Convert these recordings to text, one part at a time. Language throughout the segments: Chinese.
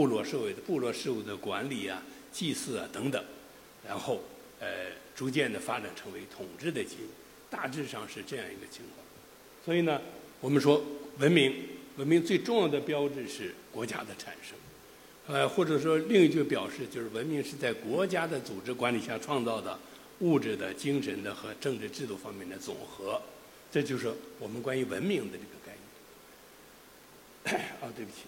部落社会的部落事务的管理啊、祭祀啊等等，然后呃逐渐的发展成为统治的阶级，大致上是这样一个情况。所以呢，我们说文明，文明最重要的标志是国家的产生，呃或者说另一句表示就是文明是在国家的组织管理下创造的物质的、精神的和政治制度方面的总和，这就是我们关于文明的这个概念。啊，对不起。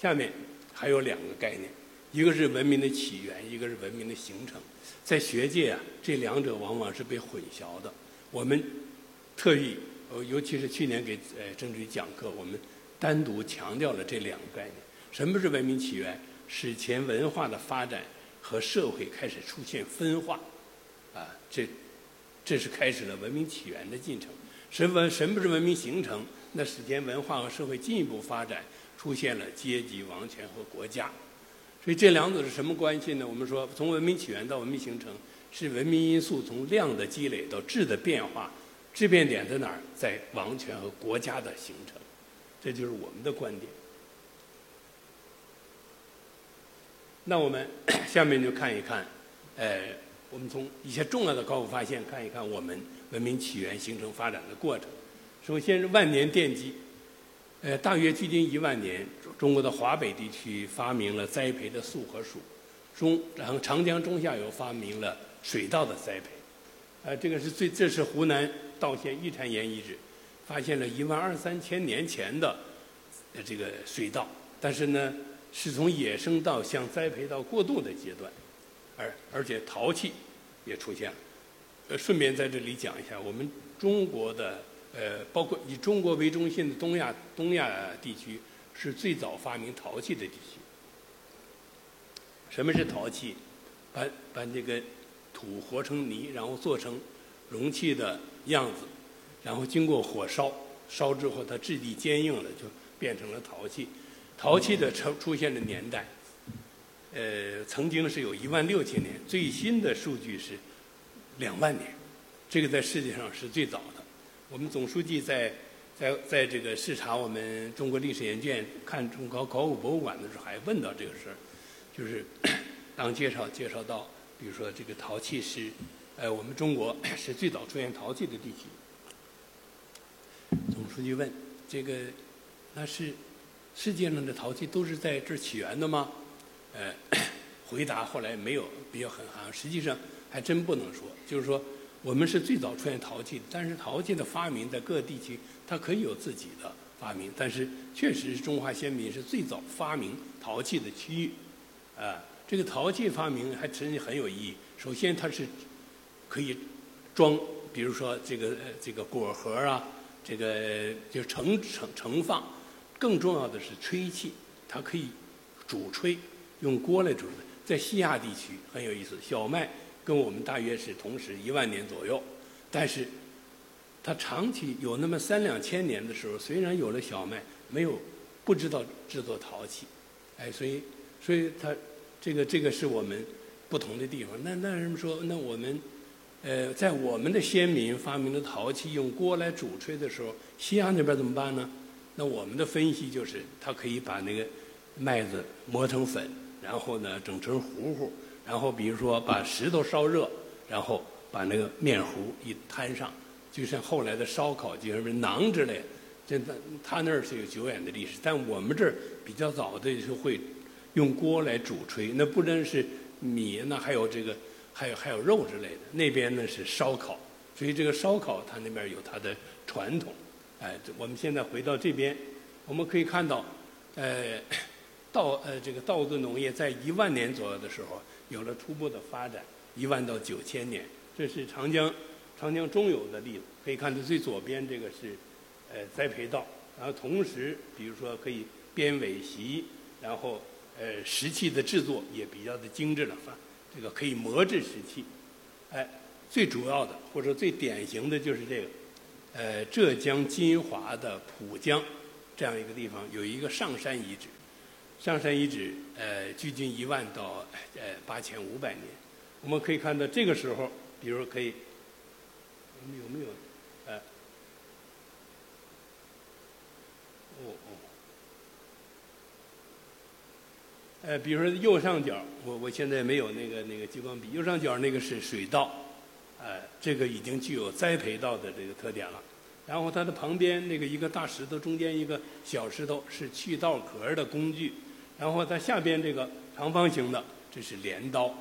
下面还有两个概念，一个是文明的起源，一个是文明的形成。在学界啊，这两者往往是被混淆的。我们特意，呃，尤其是去年给呃政治讲课，我们单独强调了这两个概念。什么是文明起源？史前文化的发展和社会开始出现分化，啊，这这是开始了文明起源的进程。什么什么是文明形成？那史前文化和社会进一步发展，出现了阶级、王权和国家。所以这两者是什么关系呢？我们说，从文明起源到文明形成，是文明因素从量的积累到质的变化，质变点在哪儿？在王权和国家的形成。这就是我们的观点。那我们 下面就看一看，呃，我们从一些重要的考古发现看一看我们文明起源、形成、发展的过程。首先是万年奠基，呃，大约距今一万年，中国的华北地区发明了栽培的粟和黍，中然后长江中下游发明了水稻的栽培，呃，这个是最这是湖南道县玉蟾岩遗址，发现了一万二三千年前的这个水稻，但是呢，是从野生到向栽培到过渡的阶段，而而且陶器也出现了，呃，顺便在这里讲一下，我们中国的。呃，包括以中国为中心的东亚东亚地区是最早发明陶器的地区。什么是陶器？把把这个土和成泥，然后做成容器的样子，然后经过火烧，烧之后它质地坚硬了，就变成了陶器。陶器的出出现的年代，呃，曾经是有一万六千年，最新的数据是两万年，这个在世界上是最早的。我们总书记在在在这个视察我们中国历史研究院看中国考古博物馆的时候，还问到这个事儿，就是 当介绍介绍到，比如说这个陶器是，呃，我们中国是最早出现陶器的地区。总书记问这个，那是世界上的陶器都是在这儿起源的吗？呃，回答后来没有比较很含实际上还真不能说，就是说。我们是最早出现陶器，但是陶器的发明在各地区，它可以有自己的发明，但是确实是中华先民是最早发明陶器的区域，啊，这个陶器发明还真很有意义。首先，它是可以装，比如说这个这个果核啊，这个就盛盛盛放，更重要的是吹气，它可以煮吹，用锅来煮。在西亚地区很有意思，小麦。跟我们大约是同时一万年左右，但是它长期有那么三两千年的时候，虽然有了小麦，没有不知道制作陶器，哎，所以所以它这个这个是我们不同的地方。那那人们说，那我们呃在我们的先民发明了陶器用锅来煮炊的时候，西洋那边怎么办呢？那我们的分析就是，它可以把那个麦子磨成粉，然后呢整成糊糊。然后，比如说把石头烧热，然后把那个面糊一摊上，就像后来的烧烤，就什么馕之类。这他他那儿是有久远的历史，但我们这儿比较早的就会用锅来煮炊。那不单是米，那还有这个，还有还有肉之类的。那边呢是烧烤，所以这个烧烤它那边有它的传统。哎，我们现在回到这边，我们可以看到，呃，稻呃这个稻子农业在一万年左右的时候。有了初步的发展，一万到九千年，这是长江长江中游的例子。可以看到最左边这个是呃栽培稻，然后同时比如说可以编苇席，然后呃石器的制作也比较的精致了，发这个可以磨制石器。哎，最主要的或者最典型的就是这个，呃浙江金华的浦江这样一个地方有一个上山遗址。上山遗址，呃，距今一万到呃八千五百年。我们可以看到，这个时候，比如可以，我们有没有？呃，哦哦，呃，比如说右上角，我我现在没有那个那个激光笔，右上角那个是水稻，呃，这个已经具有栽培稻的这个特点了。然后它的旁边那个一个大石头，中间一个小石头是去稻壳的工具。然后它下边这个长方形的，这是镰刀。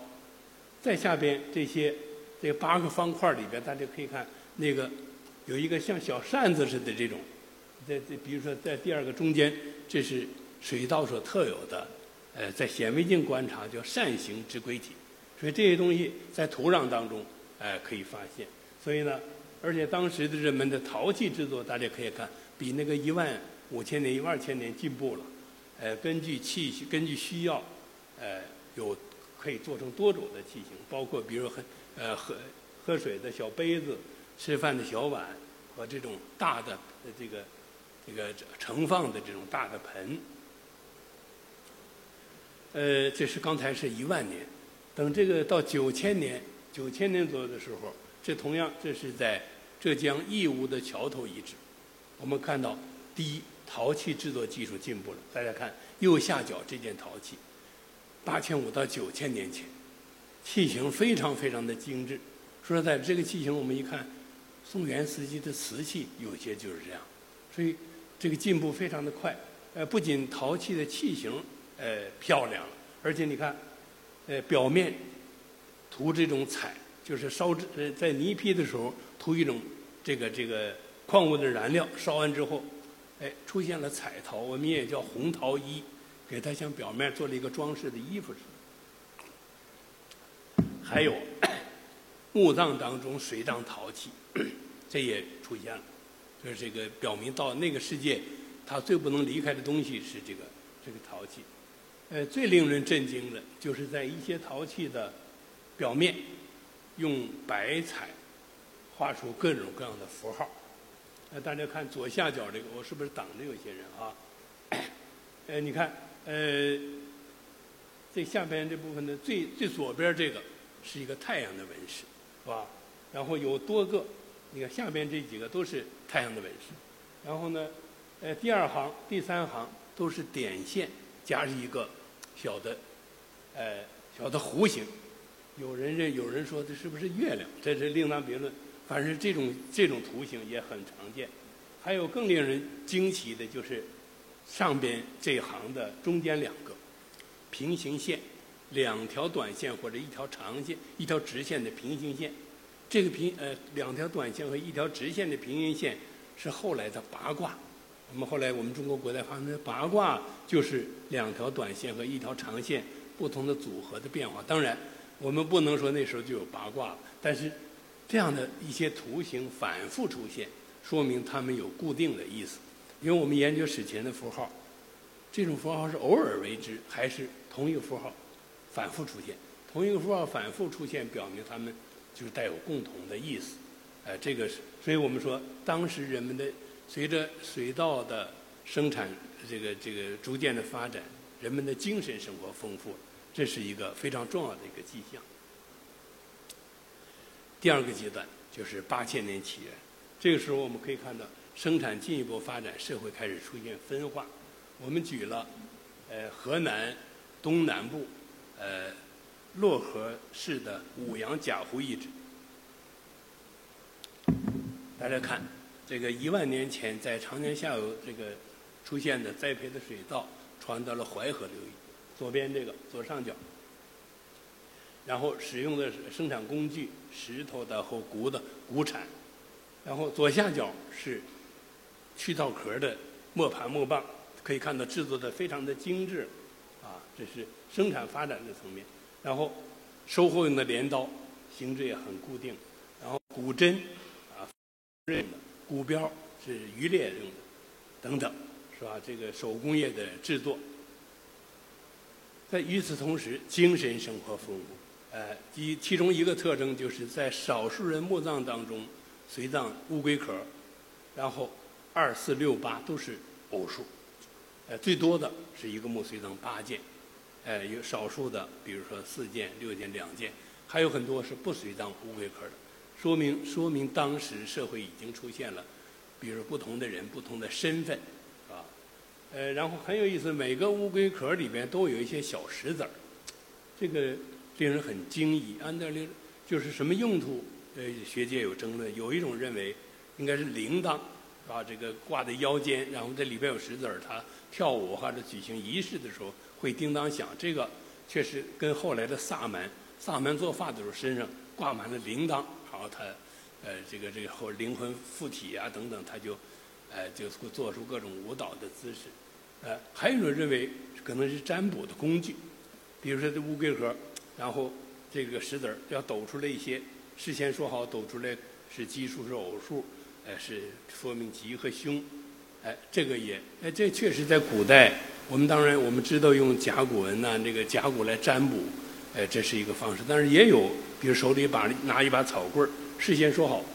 再下边这些这八个方块里边，大家可以看那个有一个像小扇子似的这种。在这比如说在第二个中间，这是水稻所特有的。呃，在显微镜观察叫扇形之规体，所以这些东西在土壤当中，呃，可以发现。所以呢，而且当时的人们的陶器制作，大家可以看，比那个一万五千年、一万二千年进步了。呃，根据器，根据需要，呃，有可以做成多种的器型，包括比如喝呃喝喝水的小杯子、吃饭的小碗和这种大的这个这个盛放的这种大的盆。呃，这是刚才是一万年，等这个到九千年，九千年左右的时候，这同样这是在浙江义乌的桥头遗址，我们看到第一陶器制作技术进步了。大家看右下角这件陶器，八千五到九千年前，器型非常非常的精致。说实在，这个器型我们一看，宋元时期的瓷器有些就是这样，所以这个进步非常的快。呃，不仅陶器的器型。呃，漂亮了，而且你看，呃，表面涂这种彩，就是烧制呃在泥坯的时候涂一种这个这个矿物的燃料，烧完之后，哎，出现了彩陶，我们也叫红陶衣，给它像表面做了一个装饰的衣服似的。还有 墓葬当中水葬陶器，这也出现了，就是这个表明到那个世界，它最不能离开的东西是这个这个陶器。呃，最令人震惊的就是在一些陶器的表面用白彩画出各种各样的符号。呃，大家看左下角这个，我是不是挡着有些人啊？呃，你看，呃，这下边这部分的最最左边这个是一个太阳的纹饰，是吧？然后有多个，你看下边这几个都是太阳的纹饰。然后呢，呃，第二行、第三行都是点线加上一个。小的，呃，小的弧形，有人认，有人说这是不是月亮？这是另当别论。反正这种这种图形也很常见。还有更令人惊奇的就是，上边这行的中间两个平行线，两条短线或者一条长线、一条直线的平行线。这个平呃两条短线和一条直线的平行线是后来的八卦。我们后来，我们中国古代发明的八卦就是两条短线和一条长线不同的组合的变化。当然，我们不能说那时候就有八卦了，但是这样的一些图形反复出现，说明它们有固定的意思。因为我们研究史前的符号，这种符号是偶尔为之，还是同一个符号反复出现？同一个符号反复出现，表明它们就是带有共同的意思。呃，这个是，所以我们说当时人们的。随着水稻的生产，这个这个逐渐的发展，人们的精神生活丰富，这是一个非常重要的一个迹象。第二个阶段就是八千年起源，这个时候我们可以看到生产进一步发展，社会开始出现分化。我们举了，呃，河南东南部，呃，漯河市的五羊贾湖遗址，大家看。这个一万年前在长江下游这个出现的栽培的水稻传到了淮河流域，左边这个左上角，然后使用的生产工具石头的和骨的骨铲，然后左下角是去稻壳的磨盘磨棒，可以看到制作的非常的精致，啊，这是生产发展的层面，然后收获用的镰刀形制也很固定，然后骨针啊刃的。骨标是渔猎用的，等等，是吧？这个手工业的制作，在与此同时，精神生活丰富。呃，其其中一个特征就是在少数人墓葬当中，随葬乌龟壳，然后二四六八都是偶数，呃，最多的是一个墓随葬八件，呃，有少数的，比如说四件、六件、两件，还有很多是不随葬乌龟壳的。说明说明当时社会已经出现了，比如不同的人、不同的身份，啊，呃，然后很有意思，每个乌龟壳里边都有一些小石子儿，这个令人很惊异。安德烈就是什么用途？呃，学界有争论，有一种认为应该是铃铛，啊，这个挂在腰间，然后这里边有石子儿，它跳舞或者举行仪式的时候会叮当响。这个确实跟后来的萨满，萨满做法的时候身上挂满了铃铛，然后他呃，这个这个后灵魂附体啊等等，他就呃就会做出各种舞蹈的姿势。呃，还有一种认为可能是占卜的工具，比如说这乌龟壳，然后这个石子儿要抖出来一些。事先说好，抖出来是奇数是偶数，哎，是说明吉和凶，哎，这个也，哎，这确实在古代，我们当然我们知道用甲骨文呐，这个甲骨来占卜，哎，这是一个方式。但是也有，比如手里把拿一把草棍儿，事先说好，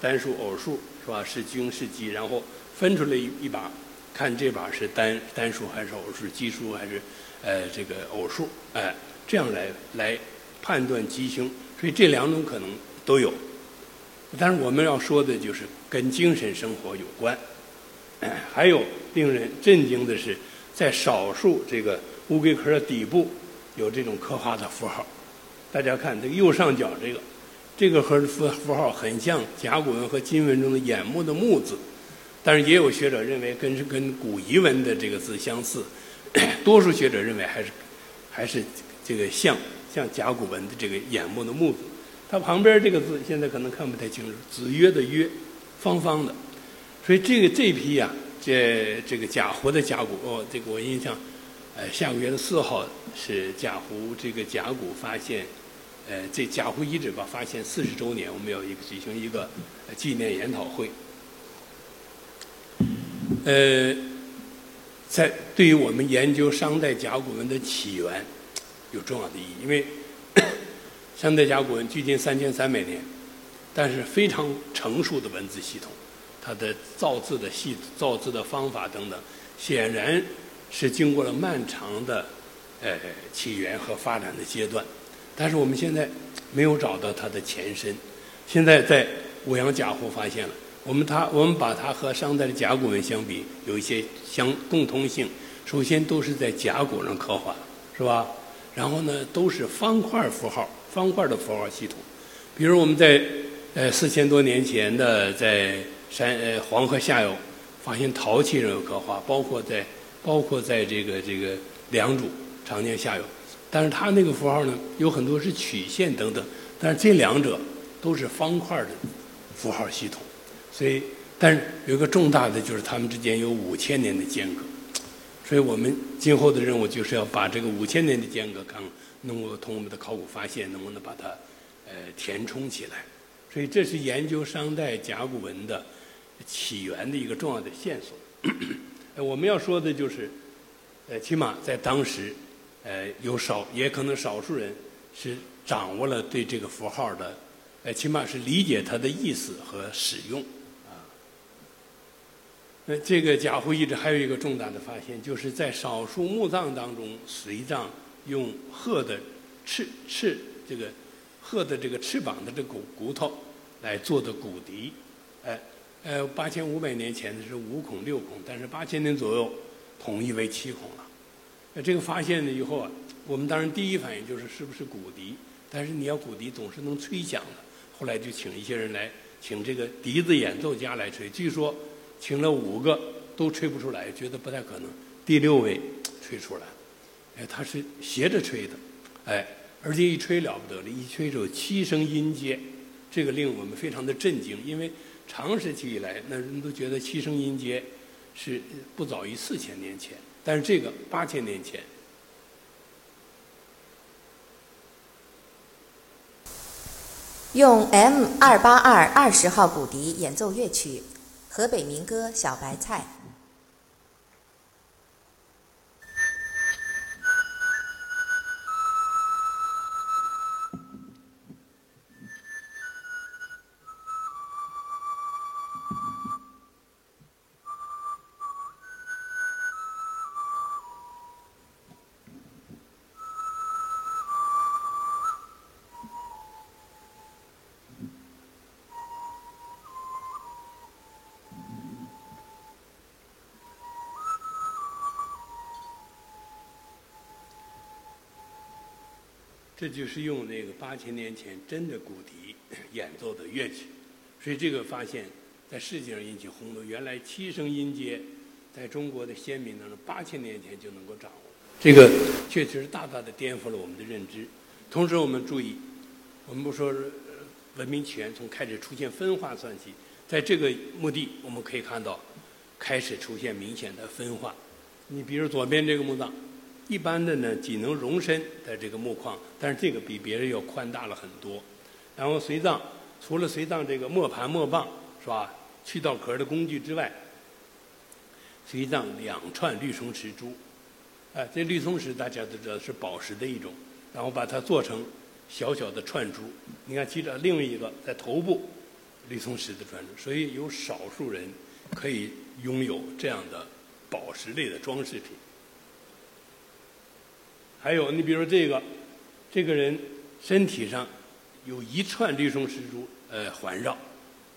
单数偶数是吧？是凶是吉，然后分出来一一把，看这把是单单数还是偶数，奇数还是呃这个偶数，哎，这样来来判断吉凶。所以这两种可能。都有，但是我们要说的就是跟精神生活有关。还有令人震惊的是，在少数这个乌龟壳的底部有这种刻画的符号。大家看这个右上角这个，这个和符符号很像甲骨文和金文中的眼目的目字，但是也有学者认为跟是跟古彝文的这个字相似。多数学者认为还是还是这个像像甲骨文的这个眼目的目字。它旁边这个字现在可能看不太清楚，“子曰”的“曰”，方方的，所以这个这批呀，这这个甲湖的甲骨，哦，这个我印象，呃，下个月的四号是甲湖这个甲骨发现，呃，这贾湖遗址吧发现四十周年，我们要一个举行一个纪念研讨会。呃，在对于我们研究商代甲骨文的起源有重要的意义，因为。商代甲骨文距今三千三百年，但是非常成熟的文字系统，它的造字的系造字的方法等等，显然是经过了漫长的呃起源和发展的阶段。但是我们现在没有找到它的前身。现在在五羊甲湖发现了，我们它我们把它和商代的甲骨文相比，有一些相共通性。首先都是在甲骨上刻画，是吧？然后呢，都是方块符号。方块的符号系统，比如我们在呃四千多年前的在山呃黄河下游发现陶器上有刻画，包括在包括在这个这个良渚长江下游，但是它那个符号呢有很多是曲线等等，但是这两者都是方块的符号系统，所以但是有一个重大的就是它们之间有五千年的间隔，所以我们今后的任务就是要把这个五千年的间隔看。能够通过我们的考古发现，能不能把它呃填充起来？所以这是研究商代甲骨文的起源的一个重要的线索。我们要说的就是，呃，起码在当时，呃，有少也可能少数人是掌握了对这个符号的，呃，起码是理解它的意思和使用。呃这个贾湖遗址还有一个重大的发现，就是在少数墓葬当中，随葬。用鹤的翅翅这个鹤的这个翅膀的这骨骨头来做的骨笛，哎，呃，八千五百年前的是五孔六孔，但是八千年左右统一为七孔了。那这个发现了以后啊，我们当然第一反应就是是不是骨笛？但是你要骨笛总是能吹响的。后来就请一些人来，请这个笛子演奏家来吹。据说请了五个都吹不出来，觉得不太可能。第六位吹出来。哎，他是斜着吹的，哎，而且一吹了不得了，一吹就七声音阶，这个令我们非常的震惊，因为长时期以来，那人都觉得七声音阶是不早于四千年前，但是这个八千年前。用 M 二八二二十号骨笛演奏乐曲，河北民歌《小白菜》。这就是用那个八千年前真的骨笛 演奏的乐曲，所以这个发现，在世界上引起轰动。原来七声音阶，在中国的先民当中，八千年前就能够掌握，这个确实是大大的颠覆了我们的认知。同时，我们注意，我们不说文明起源从开始出现分化算起，在这个墓地我们可以看到，开始出现明显的分化。你比如左边这个墓葬，一般的呢仅能容身的这个木框，但是这个比别人要宽大了很多。然后随葬，除了随葬这个磨盘磨棒是吧，去稻壳的工具之外，随葬两串绿松石珠，哎，这绿松石大家都知道是宝石的一种，然后把它做成小小的串珠。你看，记着另外一个在头部绿松石的串珠，所以有少数人可以拥有这样的。宝石类的装饰品，还有你比如这个，这个人身体上有一串绿松石珠呃环绕，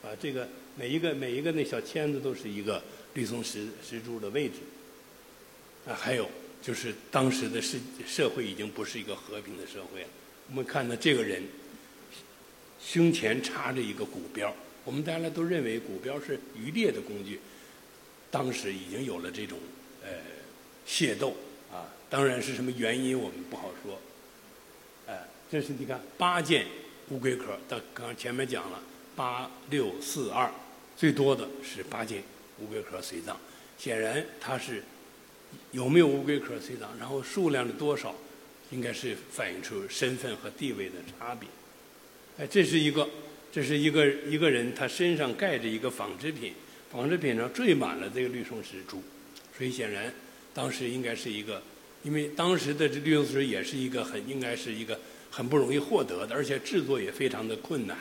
啊，这个每一个每一个那小签子都是一个绿松石石珠的位置，啊，还有就是当时的社社会已经不是一个和平的社会了。我们看到这个人胸前插着一个骨标，我们大家都认为骨标是渔猎的工具。当时已经有了这种呃械斗，当然是什么原因我们不好说。哎，这是你看八件乌龟壳，到刚刚前面讲了八六四二，最多的是八件乌龟壳随葬。显然它是有没有乌龟壳随葬，然后数量的多少，应该是反映出身份和地位的差别。哎，这是一个，这是一个一个人他身上盖着一个纺织品。纺织品上缀满了这个绿松石珠，所以显然当时应该是一个，因为当时的这绿松石也是一个很应该是一个很不容易获得的，而且制作也非常的困难。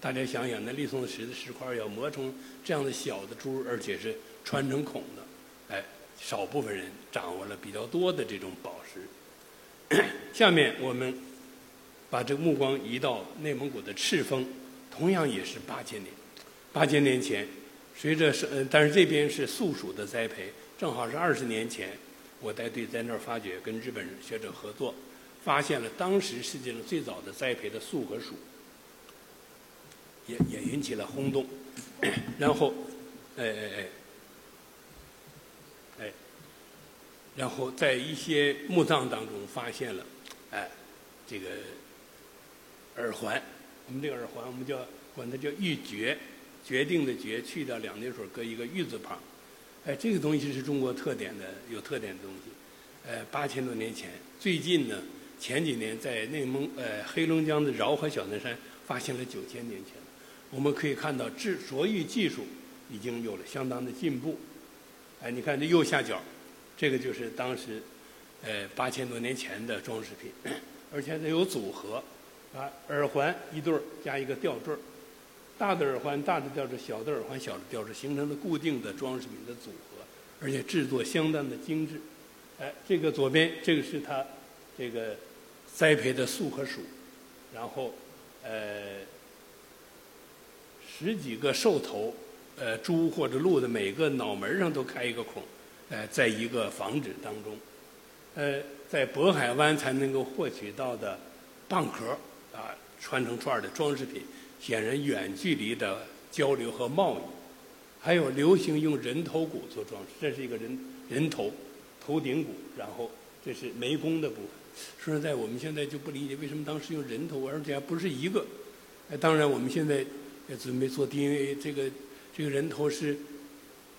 大家想想，那绿松石的石块要磨成这样的小的珠，而且是穿成孔的，哎，少部分人掌握了比较多的这种宝石。下面我们把这个目光移到内蒙古的赤峰，同样也是八千年，八千年前。随着是，但是这边是素属的栽培，正好是二十年前，我带队在那儿发掘，跟日本学者合作，发现了当时世界上最早的栽培的粟和黍，也也引起了轰动。然后，哎哎哎，哎，然后在一些墓葬当中发现了，哎，这个耳环，我们这个耳环，我们叫管它叫玉珏。决定的决去掉两点水，搁一个玉字旁。哎，这个东西是中国特点的，有特点的东西。呃，八千多年前，最近呢，前几年在内蒙呃黑龙江的饶河小南山发现了九千年前。我们可以看到制琢玉技术已经有了相当的进步。哎，你看这右下角，这个就是当时呃八千多年前的装饰品，而且它有组合，啊，耳环一对儿加一个吊坠儿。大的耳环，大的吊坠；小的耳环，小的吊坠，形成了固定的装饰品的组合，而且制作相当的精致。哎，这个左边这个是它这个栽培的素和鼠，然后呃十几个兽头，呃猪或者鹿的每个脑门上都开一个孔，呃，在一个房子当中，呃，在渤海湾才能够获取到的蚌壳啊，穿成串的装饰品。显然，远距离的交流和贸易，还有流行用人头骨做装饰，这是一个人人头头顶骨，然后这是眉弓的部分。说实在，我们现在就不理解为什么当时用人头，而且还不是一个。哎，当然，我们现在也准备做 DNA，这个这个人头是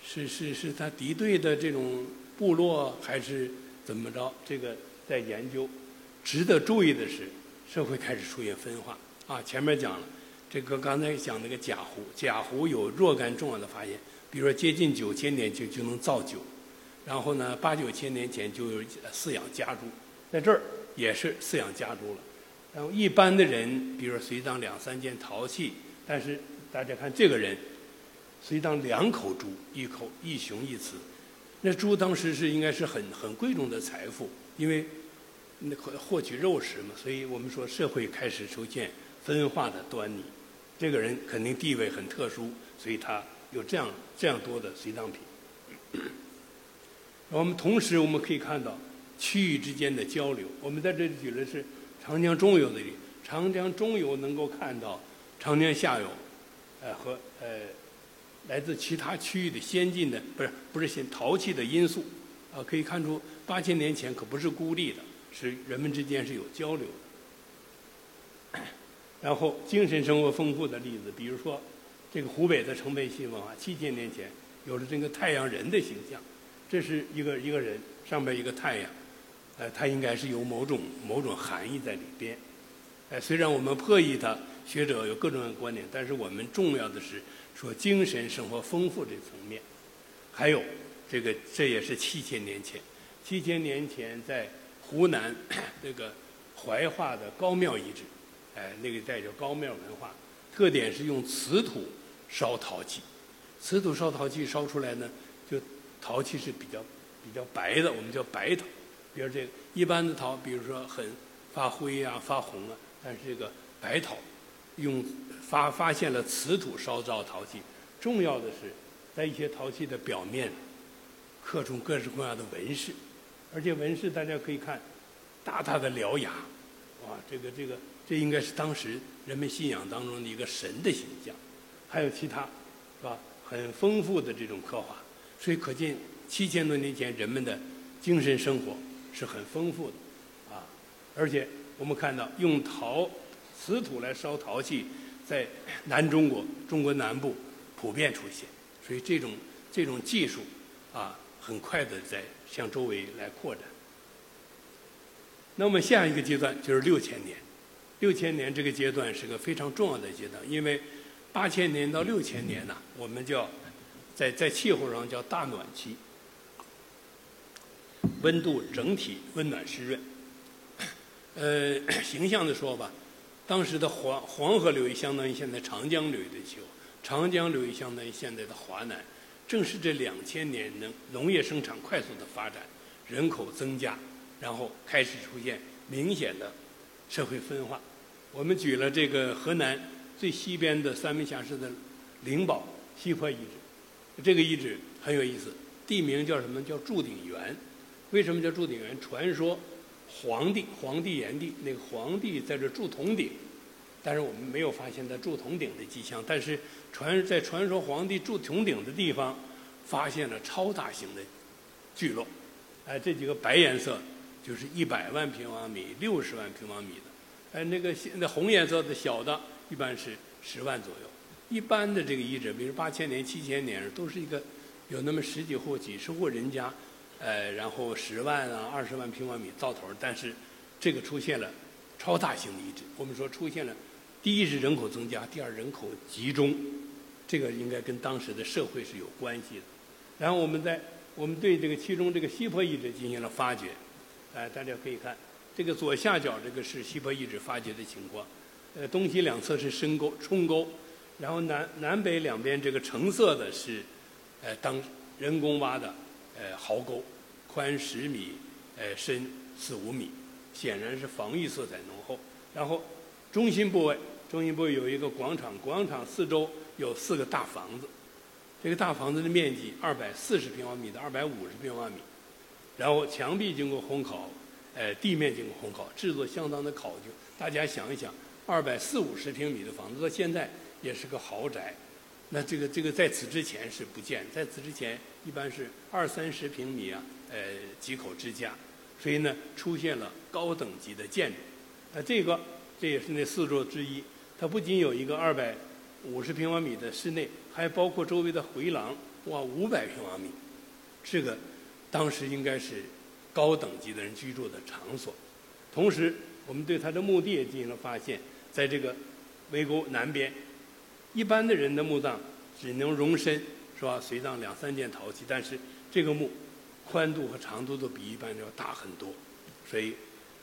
是是是他敌对的这种部落，还是怎么着？这个在研究。值得注意的是，社会开始出现分化啊。前面讲了。这个刚才讲那个贾湖，贾湖有若干重要的发现，比如说接近九千年就就能造酒，然后呢八九千年前就有饲养家猪，在这儿也是饲养家猪了。然后一般的人，比如说随葬两三件陶器，但是大家看这个人，随葬两口猪，一口一雄一雌，那猪当时是应该是很很贵重的财富，因为那获获取肉食嘛，所以我们说社会开始出现分化的端倪。这个人肯定地位很特殊，所以他有这样这样多的随葬品。我们同时我们可以看到区域之间的交流。我们在这里举的是长江中游的里，长江中游能够看到长江下游，呃和呃来自其他区域的先进的不是不是先陶器的因素，啊可以看出八千年前可不是孤立的，是人们之间是有交流的。然后精神生活丰富的例子，比如说这个湖北的城北系文化，七千年前有了这个太阳人的形象，这是一个一个人上边一个太阳。呃，它应该是有某种某种含义在里边。呃，虽然我们破译它，学者有各种各样的观点，但是我们重要的是说精神生活丰富这层面。还有这个，这也是七千年前，七千年前在湖南 这个怀化的高庙遗址，哎，那个带叫高庙文化，特点是用瓷土烧陶器，瓷土烧陶器烧出来呢，就陶器是比较比较白的，我们叫白陶。比如这个一般的陶，比如说很发灰啊、发红啊，但是这个白陶用发发现了瓷土烧造陶器，重要的是在一些陶器的表面刻出各式各样的纹饰，而且纹饰大家可以看大大的獠牙，哇，这个这个这应该是当时人们信仰当中的一个神的形象，还有其他是吧？很丰富的这种刻画，所以可见七千多年前人们的精神生活。是很丰富的，啊，而且我们看到用陶瓷土来烧陶器，在南中国、中国南部普遍出现，所以这种这种技术啊，很快的在向周围来扩展。那么下一个阶段就是六千年，六千年这个阶段是个非常重要的阶段，因为八千年到六千年呢，我们叫在在气候上叫大暖期。温度整体温暖湿润，呃，形象的说吧，当时的黄黄河流域相当于现在长江流域的气候，长江流域相当于现在的华南。正是这两千年，农农业生产快速的发展，人口增加，然后开始出现明显的社会分化。我们举了这个河南最西边的三门峡市的灵宝西坡遗址，这个遗址很有意思，地名叫什么？叫祝鼎园。为什么叫铸鼎园？传说皇帝皇帝炎帝那个皇帝在这铸铜鼎，但是我们没有发现他铸铜鼎的迹象。但是传在传说皇帝铸铜鼎的地方，发现了超大型的聚落。哎，这几个白颜色就是一百万平方米、六十万平方米的。哎，那个现在红颜色的小的，一般是十万左右。一般的这个遗址，比如八千年、七千年，都是一个有那么十几户、几十户人家。呃，然后十万啊，二十万平方米到头但是这个出现了超大型遗址。我们说出现了，第一是人口增加，第二人口集中，这个应该跟当时的社会是有关系的。然后我们在我们对这个其中这个西坡遗址进行了发掘，哎，大家可以看这个左下角这个是西坡遗址发掘的情况，呃，东西两侧是深沟冲沟，然后南南北两边这个橙色的是呃当人工挖的。呃，壕沟宽十米，呃，深四五米，显然是防御色彩浓厚。然后中心部位，中心部位有一个广场，广场四周有四个大房子。这个大房子的面积二百四十平方米到二百五十平方米，然后墙壁经过烘烤，呃，地面经过烘烤，制作相当的考究。大家想一想，二百四五十平米的房子到现在也是个豪宅。那这个这个在此之前是不见，在此之前一般是二三十平米啊，呃几口之家，所以呢出现了高等级的建筑。那这个这也是那四座之一，它不仅有一个二百五十平方米的室内，还包括周围的回廊，哇五百平方米，这个当时应该是高等级的人居住的场所。同时，我们对它的墓地也进行了发现，在这个围沟南边。一般的人的墓葬只能容身，是吧？随葬两三件陶器，但是这个墓宽度和长度都比一般的要大很多，所以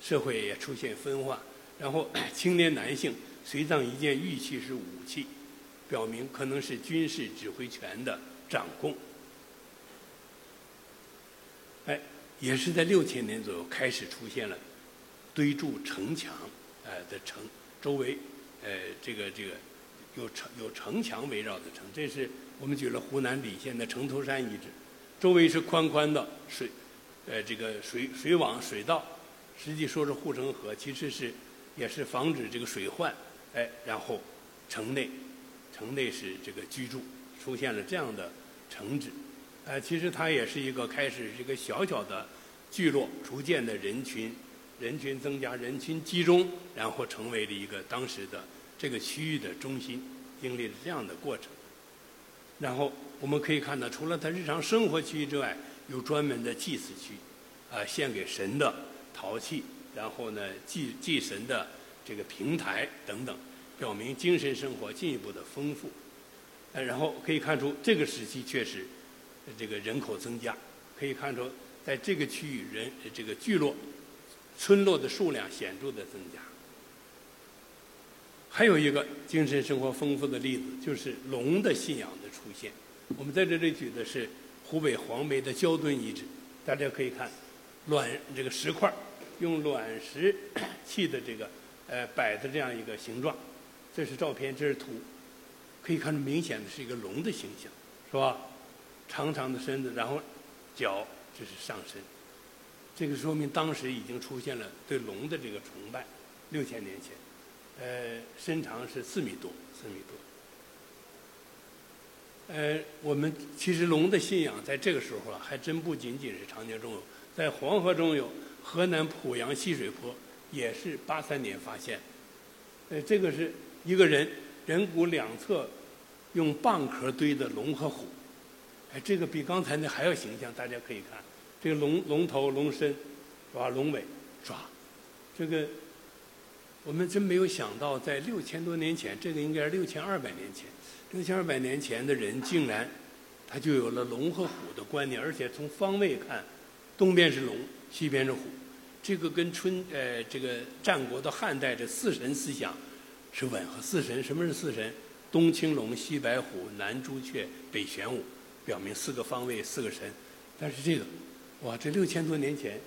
社会也出现分化。然后青年男性随葬一件玉器是武器，表明可能是军事指挥权的掌控。哎，也是在六千年左右开始出现了堆筑城墙，呃的城周围，呃这个这个。有城有城墙围绕的城，这是我们举了湖南澧县的城头山遗址，周围是宽宽的水，呃，这个水水网水道，实际说是护城河，其实是也是防止这个水患。哎，然后城内，城内是这个居住，出现了这样的城址。呃，其实它也是一个开始是一个小小的聚落，逐渐的人群人群增加，人群集中，然后成为了一个当时的这个区域的中心，经历了这样的过程。然后我们可以看到，除了它日常生活区域之外，有专门的祭祀区，啊，献给神的陶器，然后呢，祭祭神的这个平台等等，表明精神生活进一步的丰富。呃，然后可以看出这个时期确实。这个人口增加，可以看出，在这个区域人这个聚落、村落的数量显著的增加。还有一个精神生活丰富的例子，就是龙的信仰的出现。我们在这里举的是湖北黄梅的焦墩遗址，大家可以看，卵这个石块用卵石砌的这个呃摆的这样一个形状，这是照片，这是图，可以看出明显的是一个龙的形象，是吧？长长的身子，然后脚这是上身，这个说明当时已经出现了对龙的这个崇拜。六千年前，呃，身长是四米多，四米多。呃，我们其实龙的信仰在这个时候啊，还真不仅仅是长江中有，在黄河中有，河南濮阳西水坡也是八三年发现。呃，这个是一个人人骨两侧用蚌壳堆的龙和虎。哎，这个比刚才那还要形象，大家可以看，这个龙龙头、龙身，是吧？龙尾，是吧？这个我们真没有想到，在六千多年前，这个应该是六千二百年前，六千二百年前的人竟然他就有了龙和虎的观念，而且从方位看，东边是龙，西边是虎，这个跟春呃这个战国的汉代的四神思想是吻合。四神什么是四神？东青龙，西白虎，南朱雀，北玄武。表明四个方位四个神，但是这个，哇，这六千多年前，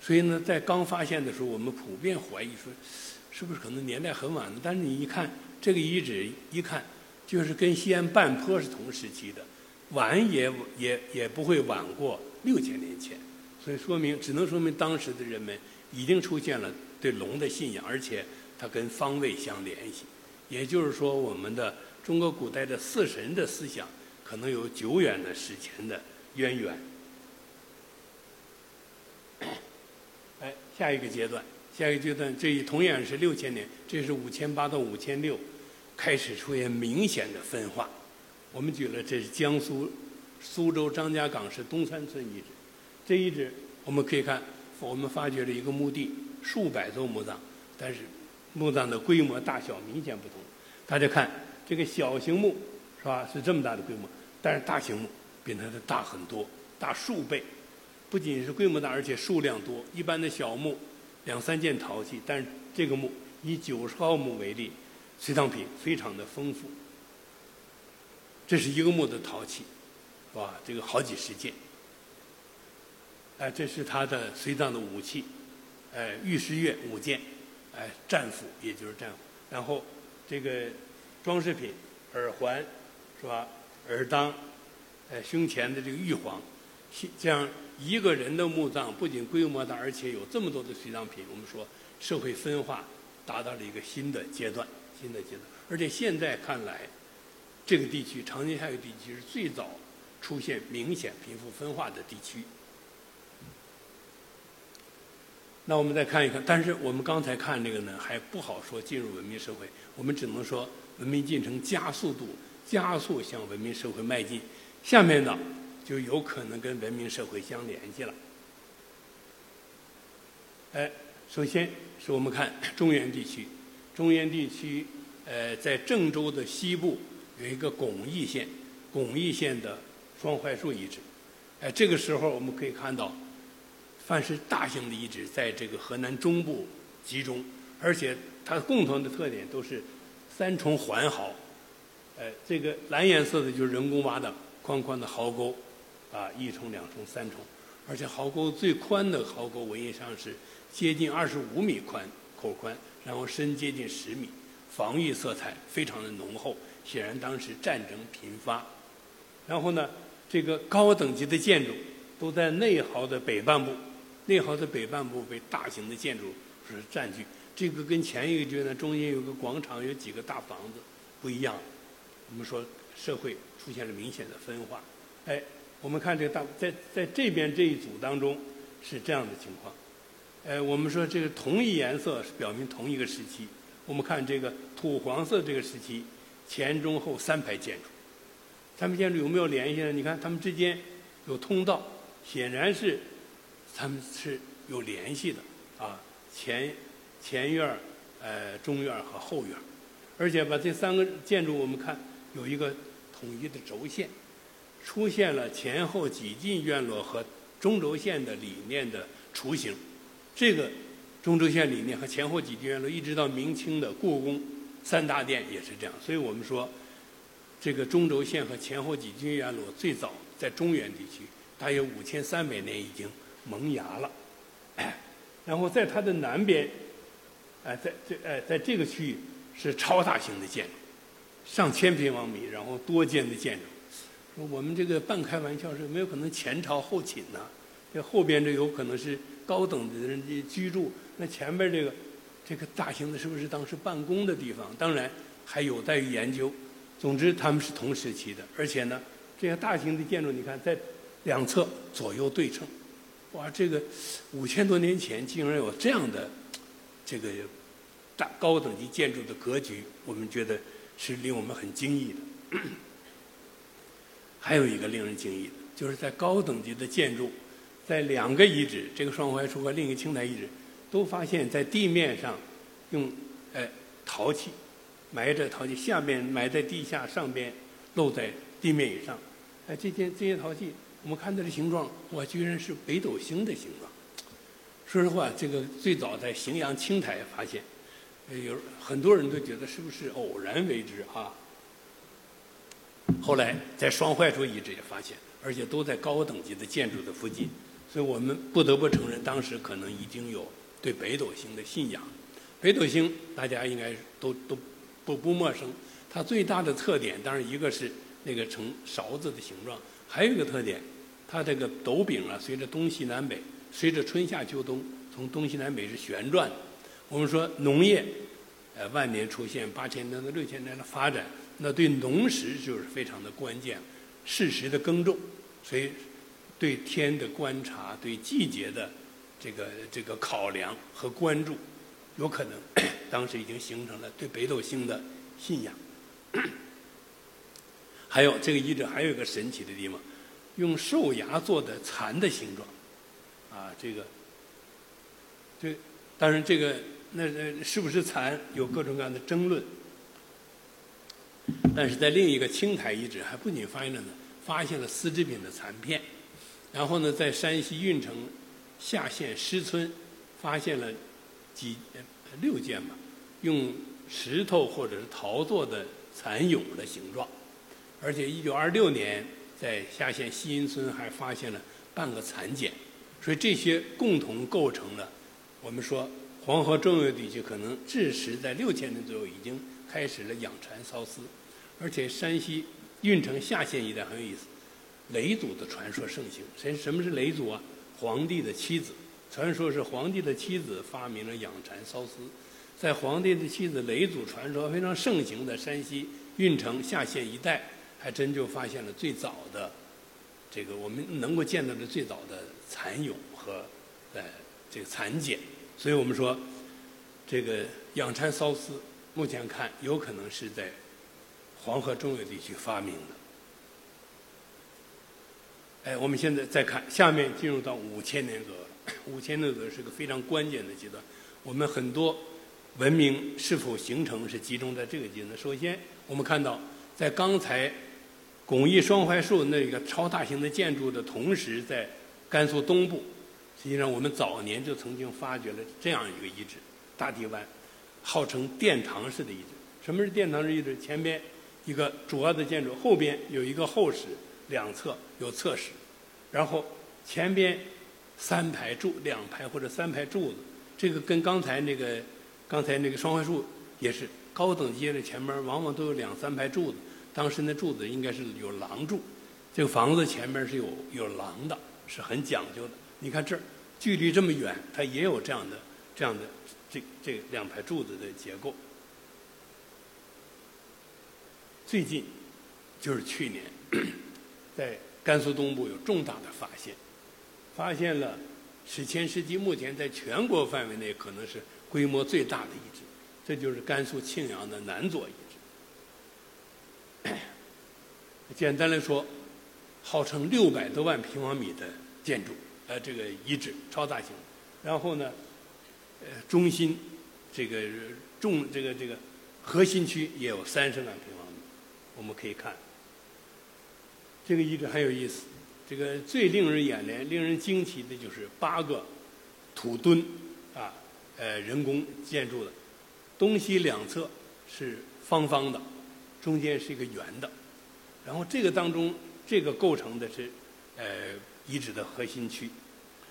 所以呢，在刚发现的时候，我们普遍怀疑说，是不是可能年代很晚？但是你一看这个遗址，一看就是跟西安半坡是同时期的，晚也也也不会晚过六千年前，所以说明只能说明当时的人们已经出现了对龙的信仰，而且它跟方位相联系，也就是说，我们的中国古代的四神的思想。可能有久远的史前的渊源。哎，下一个阶段，下一个阶段，这同样是六千年，这是五千八到五千六，开始出现明显的分化。我们举了，这是江苏苏州张家港市东三村遗址，这遗址我们可以看，我们发掘了一个墓地，数百座墓葬，但是墓葬的规模大小明显不同。大家看这个小型墓，吧？是这么大的规模。但是大型墓比它的大很多，大数倍，不仅是规模大，而且数量多。一般的小墓两三件陶器，但是这个墓以九十号墓为例，随葬品非常的丰富。这是一个墓的陶器，哇，这个好几十件。哎，这是他的随葬的武器，哎，玉石钺五件，哎，战斧也就是战斧，然后这个装饰品耳环，是吧？而当，呃，胸前的这个玉环，这样一个人的墓葬不仅规模大，而且有这么多的随葬品。我们说社会分化达到了一个新的阶段，新的阶段。而且现在看来，这个地区长江下游地区是最早出现明显贫富分化的地区。那我们再看一看，但是我们刚才看这个呢，还不好说进入文明社会，我们只能说文明进程加速度。加速向文明社会迈进，下面呢就有可能跟文明社会相联系了。哎，首先是我们看中原地区，中原地区呃在郑州的西部有一个巩义县，巩义县的双槐树遗址。哎，这个时候我们可以看到，凡是大型的遗址在这个河南中部集中，而且它共同的特点都是三重环壕。哎，这个蓝颜色的就是人工挖的宽宽的壕沟，啊，一重、两重、三重，而且壕沟最宽的壕沟，文艺上是接近二十五米宽口宽，然后深接近十米，防御色彩非常的浓厚，显然当时战争频发。然后呢，这个高等级的建筑都在内壕的北半部，内壕的北半部被大型的建筑是占据。这个跟前一个阶段中间有个广场，有几个大房子不一样。我们说社会出现了明显的分化。哎，我们看这个大在在这边这一组当中是这样的情况。呃，我们说这个同一颜色是表明同一个时期。我们看这个土黄色这个时期，前中后三排建筑，三排建筑有没有联系呢？你看它们之间有通道，显然是它们是有联系的啊。前前院儿、呃中院儿和后院儿，而且把这三个建筑我们看有一个统一的轴线，出现了前后几进院落和中轴线的理念的雏形。这个中轴线理念和前后几进院落，一直到明清的故宫三大殿也是这样。所以我们说，这个中轴线和前后几进院落最早在中原地区，大约五千三百年已经萌芽了。然后在它的南边，哎，在这哎，在这个区域是超大型的建筑，上千平方米，然后多间的建筑。我们这个半开玩笑，是没有可能前朝后寝呢？这后边这有可能是。高等的人的居住，那前边这个这个大型的，是不是当时办公的地方？当然还有待于研究。总之，他们是同时期的，而且呢，这些大型的建筑，你看在两侧左右对称，哇，这个五千多年前竟然有这样的这个大高等级建筑的格局，我们觉得是令我们很惊异的。还有一个令人惊异的，就是在高等级的建筑。在两个遗址，这个双槐树和另一个青苔遗址，都发现，在地面上用哎陶器埋着陶器，下面埋在地下，上边露在地面以上。哎，这些这些陶器，我们看它的形状，哇，居然是北斗星的形状。说实话，这个最早在荥阳青苔发现，有很多人都觉得是不是偶然为之啊？后来在双槐树遗址也发现，而且都在高等级的建筑的附近。所以我们不得不承认，当时可能已经有对北斗星的信仰。北斗星大家应该都都不不陌生。它最大的特点，当然一个是那个呈勺子的形状，还有一个特点，它这个斗柄啊，随着东西南北，随着春夏秋冬，从东西南北是旋转的。我们说农业，呃，万年出现，八千年到六千年的发展，那对农时就是非常的关键，适时的耕种，所以。对天的观察，对季节的这个这个考量和关注，有可能 当时已经形成了对北斗星的信仰。还有这个遗址还有一个神奇的地方，用兽牙做的蚕的形状，啊，这个这当然这个那那是不是蚕有各种各样的争论。但是在另一个青苔遗址，还不仅发现了呢，发现了丝织品的残片。然后呢，在山西运城下县施村，发现了几六件吧，用石头或者是陶做的蚕蛹的形状。而且，一九二六年在下县西阴村还发现了半个蚕茧。所以这些共同构成了我们说黄河中游地区可能至时在六千年左右已经开始了养蚕缫丝。而且，山西运城下县一带很有意思。嫘祖的传说盛行，谁什么是嫘祖啊？皇帝的妻子，传说是皇帝的妻子发明了养蚕缫丝，在皇帝的妻子嫘祖传说非常盛行的山西运城下县一带，还真就发现了最早的这个我们能够见到的最早的蚕蛹和呃这个蚕茧，所以我们说这个养蚕缫丝，目前看有可能是在黄河中游地区发明的。哎，我们现在再看下面，进入到五千年革了。五千年革是个非常关键的阶段。我们很多文明是否形成，是集中在这个阶段。首先，我们看到，在刚才巩义双槐树那个超大型的建筑的同时，在甘肃东部，实际上我们早年就曾经发掘了这样一个遗址——大地湾，号称殿堂式的遗址。什么是殿堂式遗址？前边一个主要的建筑，后边有一个后室，两侧有侧室。然后前边三排柱、两排或者三排柱子，这个跟刚才那个刚才那个双槐树也是高等阶的前面往往都有两三排柱子。当时那柱子应该是有廊柱，这个房子前面是有有廊的，是很讲究的。你看这儿距离这么远，它也有这样的这样的这这两排柱子的结构。最近就是去年，在甘肃东部有重大的发现，发现了史前时期目前在全国范围内可能是规模最大的遗址，这就是甘肃庆阳的南左遗址。简单来说，号称六百多万平方米的建筑，呃，这个遗址超大型。然后呢，呃，中心这个重这个这个核心区也有三十万平方米。我们可以看这个遗址很有意思。这个最令人眼帘、令人惊奇的就是八个土墩啊，呃，人工建筑的，东西两侧是方方的，中间是一个圆的。然后这个当中，这个构成的是呃遗址的核心区。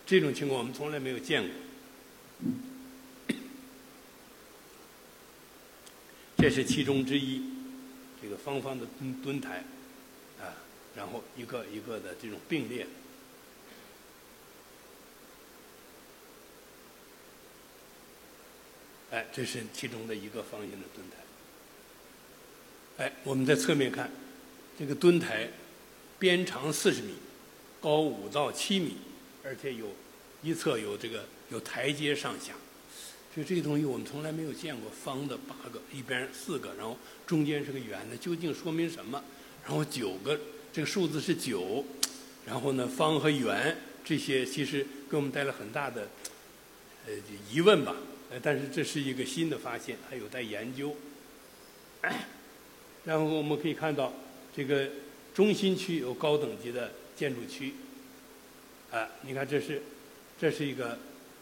这种情况我们从来没有见过。这是其中之一，这个方方的墩墩台，啊，然后一个一个的这种并列。哎，这是其中的一个方形的墩台。哎，我们在侧面看，这个墩台边长四十米，高五到七米，而且有一侧有这个有台阶上下。就这个东西我们从来没有见过，方的八个，一边四个，然后中间是个圆的，究竟说明什么？然后九个，这个数字是九，然后呢，方和圆这些其实给我们带来很大的呃疑问吧。呃，但是这是一个新的发现，还有待研究。然后我们可以看到，这个中心区有高等级的建筑区。啊，你看这是，这是一个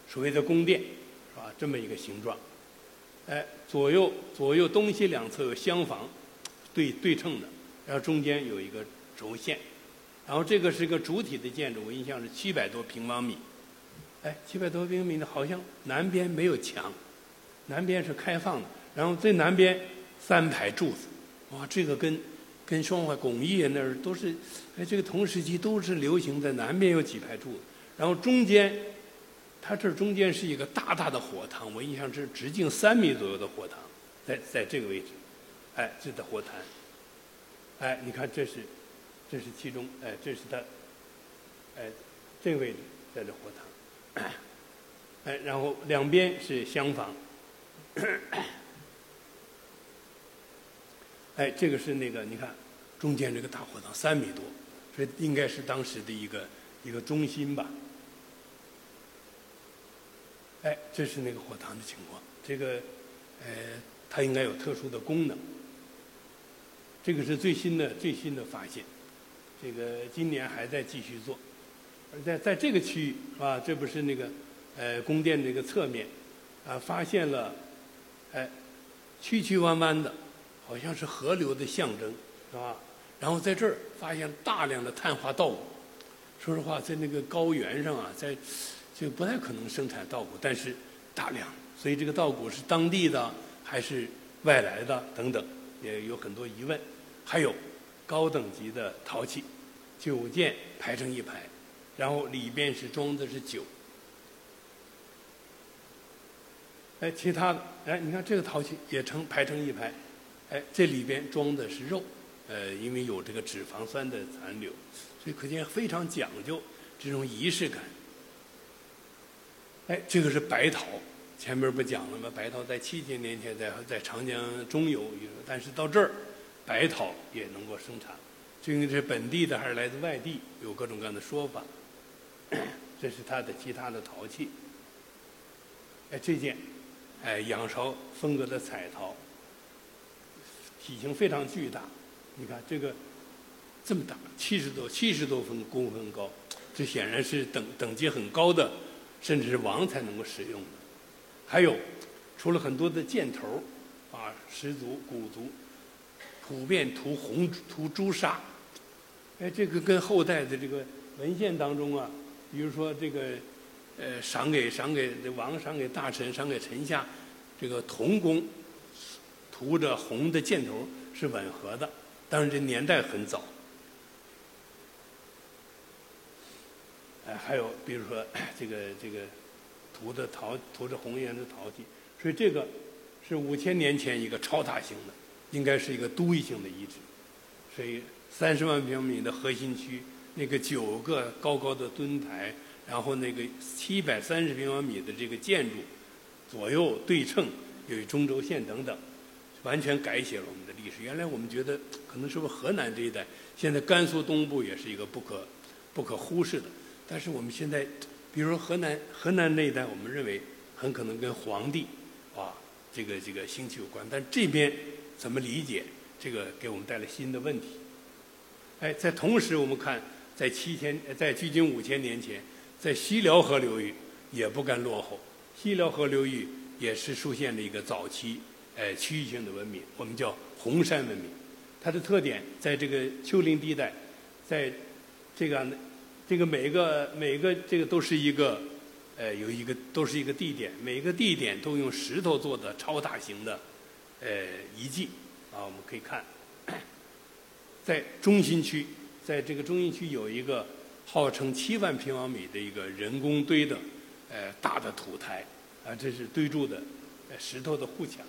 所谓的宫殿，是吧？这么一个形状。哎，左右左右东西两侧有厢房，对对称的，然后中间有一个轴线，然后这个是一个主体的建筑，我印象是七百多平方米。哎，七百多平方米的，好像南边没有墙，南边是开放的，然后最南边三排柱子，哇，这个跟跟双怀巩义那儿都是，哎，这个同时期都是流行在南边有几排柱子，然后中间，它这中间是一个大大的火塘，我印象是直径三米左右的火塘，在在这个位置，哎，这的火潭，哎，你看这是，这是其中，哎，这是它，哎，这个位置在这火塘。哎，然后两边是厢房。哎，这个是那个，你看中间这个大火塘三米多，这应该是当时的一个一个中心吧。哎，这是那个火塘的情况。这个，呃，它应该有特殊的功能。这个是最新的最新的发现，这个今年还在继续做。而在在这个区域是吧？这不是那个，呃，宫殿这个侧面，啊，发现了，哎，曲曲弯弯的，好像是河流的象征，是吧？然后在这儿发现大量的碳化稻谷。说实话，在那个高原上啊，在就不太可能生产稻谷，但是大量，所以这个稻谷是当地的还是外来的等等，也有很多疑问。还有高等级的陶器，九件排成一排。然后里边是装的是酒，哎，其他的，哎，你看这个陶器也成排成一排，哎，这里边装的是肉，呃，因为有这个脂肪酸的残留，所以可见非常讲究这种仪式感。哎，这个是白陶，前面不讲了吗？白陶在七千年前在在长江中游，但是到这儿，白陶也能够生产，究竟是本地的还是来自外地，有各种各样的说法。这是它的其他的陶器，哎，这件，哎，仰韶风格的彩陶，体型非常巨大，你看这个这么大，七十多七十多分公分高，这显然是等等级很高的，甚至是王才能够使用的。还有，除了很多的箭头，啊，石族、古族，普遍涂红涂朱砂，哎，这个跟后代的这个文献当中啊。比如说这个，呃，赏给赏给王，赏给大臣，赏给臣下，这个铜弓涂着红的箭头是吻合的，当然这年代很早。哎，还有比如说这个这个涂的陶涂着红颜的陶器，所以这个是五千年前一个超大型的，应该是一个都邑性的遗址。所以三十万平方米的核心区，那个九个高高的墩台，然后那个七百三十平方米的这个建筑，左右对称，有中轴线等等，完全改写了我们的历史。原来我们觉得可能是不是河南这一带，现在甘肃东部也是一个不可不可忽视的。但是我们现在，比如说河南河南那一带，我们认为很可能跟黄帝啊这个这个兴起有关。但这边怎么理解？这个给我们带来新的问题。哎，在同时，我们看在七千，在距今五千年前，在西辽河流域也不甘落后。西辽河流域也是出现了一个早期，哎，区域性的文明，我们叫红山文明。它的特点在这个丘陵地带，在这个这个每个每个这个都是一个，呃，有一个都是一个地点，每个地点都用石头做的超大型的，呃，遗迹。啊，我们可以看，在中心区，在这个中心区有一个号称七万平方米的一个人工堆的，呃，大的土台，啊，这是堆筑的石头的护墙，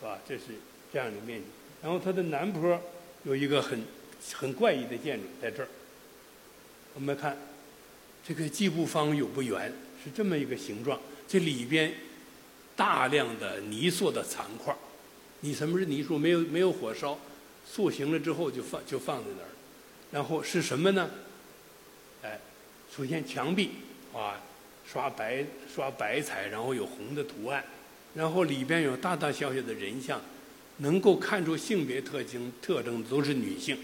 是吧？这是这样的面积。然后它的南坡有一个很很怪异的建筑在这儿。我们看这个既不方又不圆，是这么一个形状。这里边大量的泥塑的残块。你什么是泥塑？没有没有火烧，塑形了之后就放就放在那儿，然后是什么呢？哎，首先墙壁啊刷白刷白彩，然后有红的图案，然后里边有大大小小的人像，能够看出性别特征特征都是女性，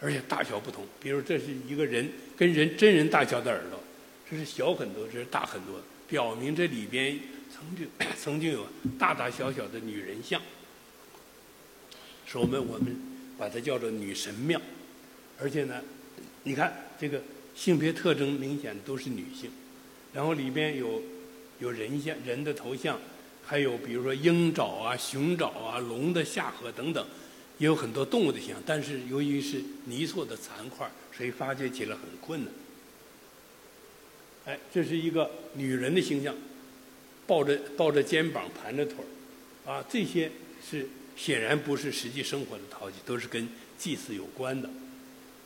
而且大小不同。比如这是一个人跟人真人大小的耳朵，这是小很多，这是大很多，表明这里边曾经 曾经有大大小小的女人像。是我们我们把它叫做女神庙，而且呢，你看这个性别特征明显都是女性，然后里边有有人像人的头像，还有比如说鹰爪啊、熊爪啊、龙的下颌等等，也有很多动物的形象，但是由于是泥塑的残块，所以发掘起来很困难。哎，这是一个女人的形象，抱着抱着肩膀，盘着腿儿，啊，这些是。显然不是实际生活的陶器，都是跟祭祀有关的。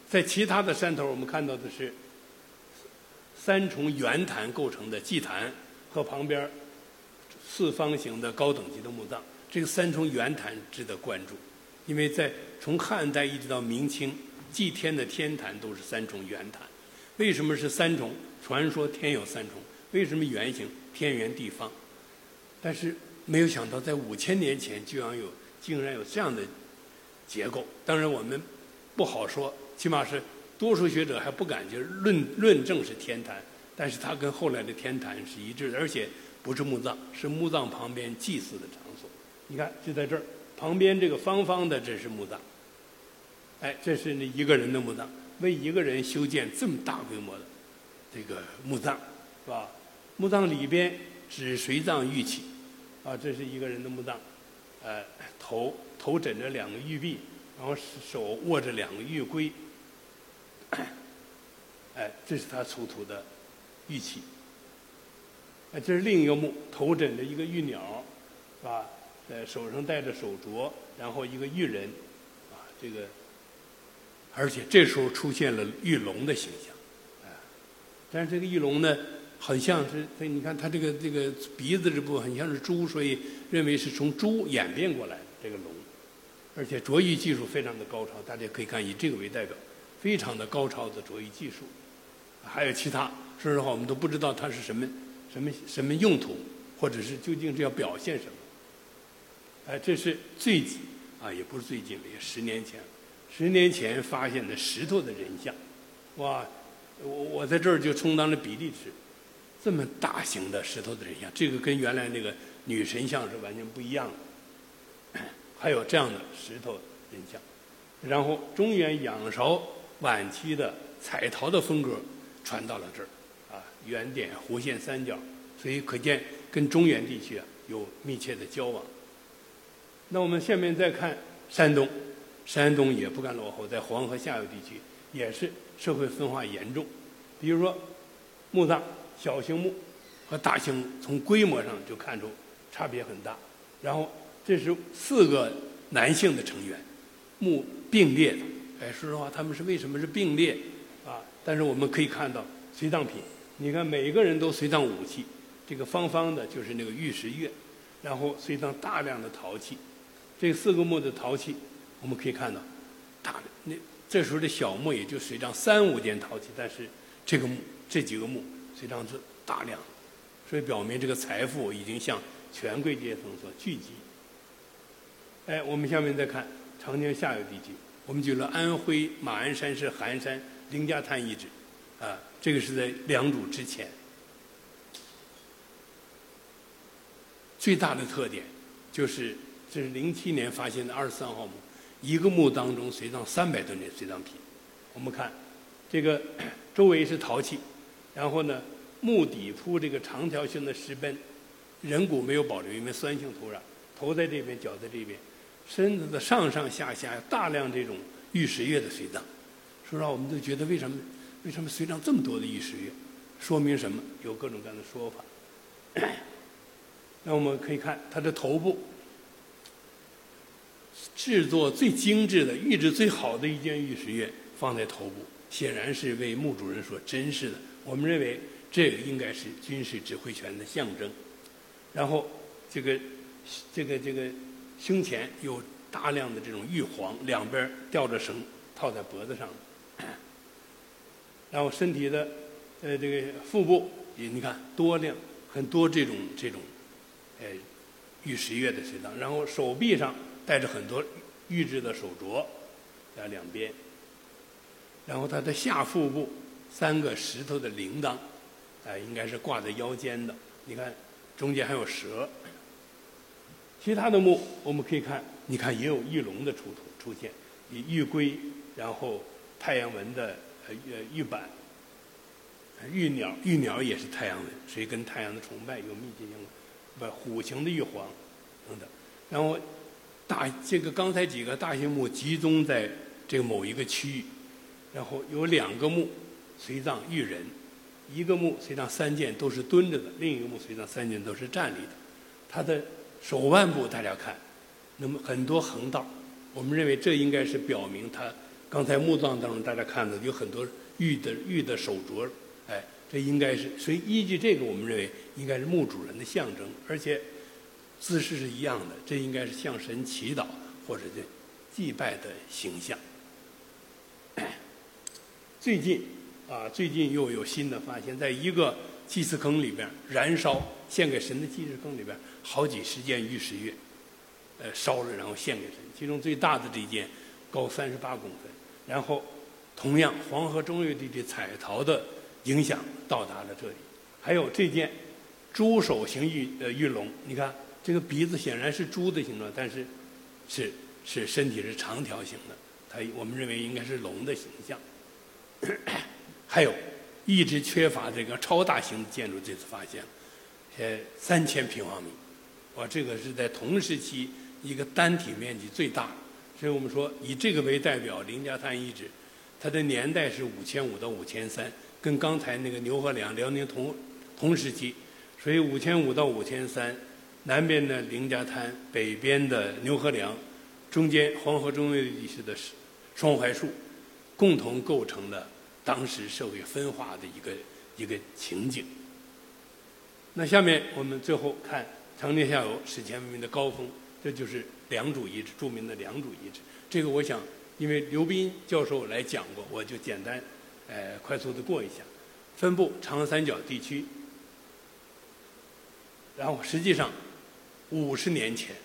在其他的山头，我们看到的是三重圆坛构成的祭坛和旁边四方形的高等级的墓葬。这个三重圆坛值得关注，因为在从汉代一直到明清，祭天的天坛都是三重圆坛。为什么是三重？传说天有三重。为什么圆形？天圆地方。但是没有想到，在五千年前居然有。竟然有这样的结构，当然我们不好说，起码是多数学者还不敢就论论证是天坛，但是它跟后来的天坛是一致的，而且不是墓葬，是墓葬旁边祭祀的场所。你看，就在这儿旁边这个方方的，这是墓葬。哎，这是那一个人的墓葬，为一个人修建这么大规模的这个墓葬，是吧？墓葬里边只随葬玉器，啊，这是一个人的墓葬。呃，头头枕着两个玉璧，然后手握着两个玉圭，哎，这是他出土的玉器。哎，这是另一个墓，头枕着一个玉鸟，是吧？在手上戴着手镯，然后一个玉人，啊，这个，而且这时候出现了玉龙的形象，啊，但是这个玉龙呢？很像是，所以你看它这个这个鼻子这部分很像是猪，所以认为是从猪演变过来的这个龙，而且琢玉技术非常的高超，大家可以看以这个为代表，非常的高超的琢玉技术，还有其他，说实话我们都不知道它是什么什么什么用途，或者是究竟是要表现什么。哎，这是最近啊，也不是最近了，也十年前，十年前发现的石头的人像，哇，我我在这儿就充当了比例尺。这么大型的石头的人像，这个跟原来那个女神像是完全不一样的。还有这样的石头人像，然后中原仰韶晚期的彩陶的风格传到了这儿，圆点弧线三角，所以可见跟中原地区啊有密切的交往。那我们下面再看山东，山东也不甘落后，在黄河下游地区也是社会分化严重，比如说墓葬。小型墓，和大兴从规模上就看出差别很大。然后这是四个男性的成员，墓并列的。哎，说实话，他们是为什么是并列啊？但是我们可以看到随葬品，你看每个人都随葬武器，这个方方的就是那个玉石钺，然后随葬大量的陶器。这四个墓的陶器，我们可以看到，大那这时候的小墓也就随葬三五件陶器，但是这个墓这几个墓随葬是大量，所以表明这个财富已经向权贵阶层所聚集。哎，我们下面再看长江下游地区，我们举了安徽马鞍山市寒山凌家滩遗址，啊，这个是在良渚之前。最大的特点就是。这是零七年发现的二十三号墓，一个墓当中随葬三百吨的随葬品。我们看，这个周围是陶器，然后呢，墓底铺这个长条形的石碑，人骨没有保留，因为酸性土壤，头在这边，脚在这边，身子的上上下下大量这种玉石月的随葬。说实话，我们都觉得为什么为什么随葬这么多的玉石月？说明什么？有各种各样的说法。那我们可以看它的头部。制作最精致的、玉质最好的一件玉石钺放在头部，显然是为墓主人所珍视的。我们认为这个应该是军事指挥权的象征。然后，这个、这个、这个胸前有大量的这种玉环，两边吊着绳套在脖子上。然后身体的呃这个腹部也你看多量很多这种这种呃玉石月的随葬。然后手臂上。带着很多玉制的手镯，在两边，然后它的下腹部三个石头的铃铛，哎，应该是挂在腰间的。你看，中间还有蛇。其他的墓我们可以看，你看也有玉龙的出土出现，以玉龟，然后太阳纹的呃玉板，玉鸟，玉鸟也是太阳的，所以跟太阳的崇拜有密切相关。不，虎形的玉皇等等，然后。大这个刚才几个大型墓集中在这个某一个区域，然后有两个墓随葬玉人，一个墓随葬三件都是蹲着的，另一个墓随葬三件都是站立的。他的手腕部大家看，那么很多横道，我们认为这应该是表明他刚才墓葬当中大家看到有很多玉的玉的手镯，哎，这应该是所以依据这个，我们认为应该是墓主人的象征，而且。姿势是一样的，这应该是向神祈祷或者是祭拜的形象。最近啊，最近又有新的发现，在一个祭祀坑里边燃烧献给神的祭祀坑里边，好几十件玉石月，呃，烧了然后献给神。其中最大的这件高三十八公分，然后同样黄河中游地区彩陶的影响到达了这里。还有这件猪首形玉呃玉龙，你看。这个鼻子显然是猪的形状，但是是是身体是长条形的，它我们认为应该是龙的形象。还有一直缺乏这个超大型的建筑，这次发现，呃，三千平方米，哇，这个是在同时期一个单体面积最大，所以我们说以这个为代表，凌家滩遗址，它的年代是五千五到五千三，跟刚才那个牛河梁辽宁同同时期，所以五千五到五千三。南边的凌家滩，北边的牛河梁，中间黄河中游地区的双槐树，共同构成了当时社会分化的一个一个情景。那下面我们最后看长江下游史前文明的高峰，这就是良渚遗址，著名的良渚遗址。这个我想，因为刘斌教授来讲过，我就简单，呃，快速的过一下。分布长三角地区，然后实际上。五十年前，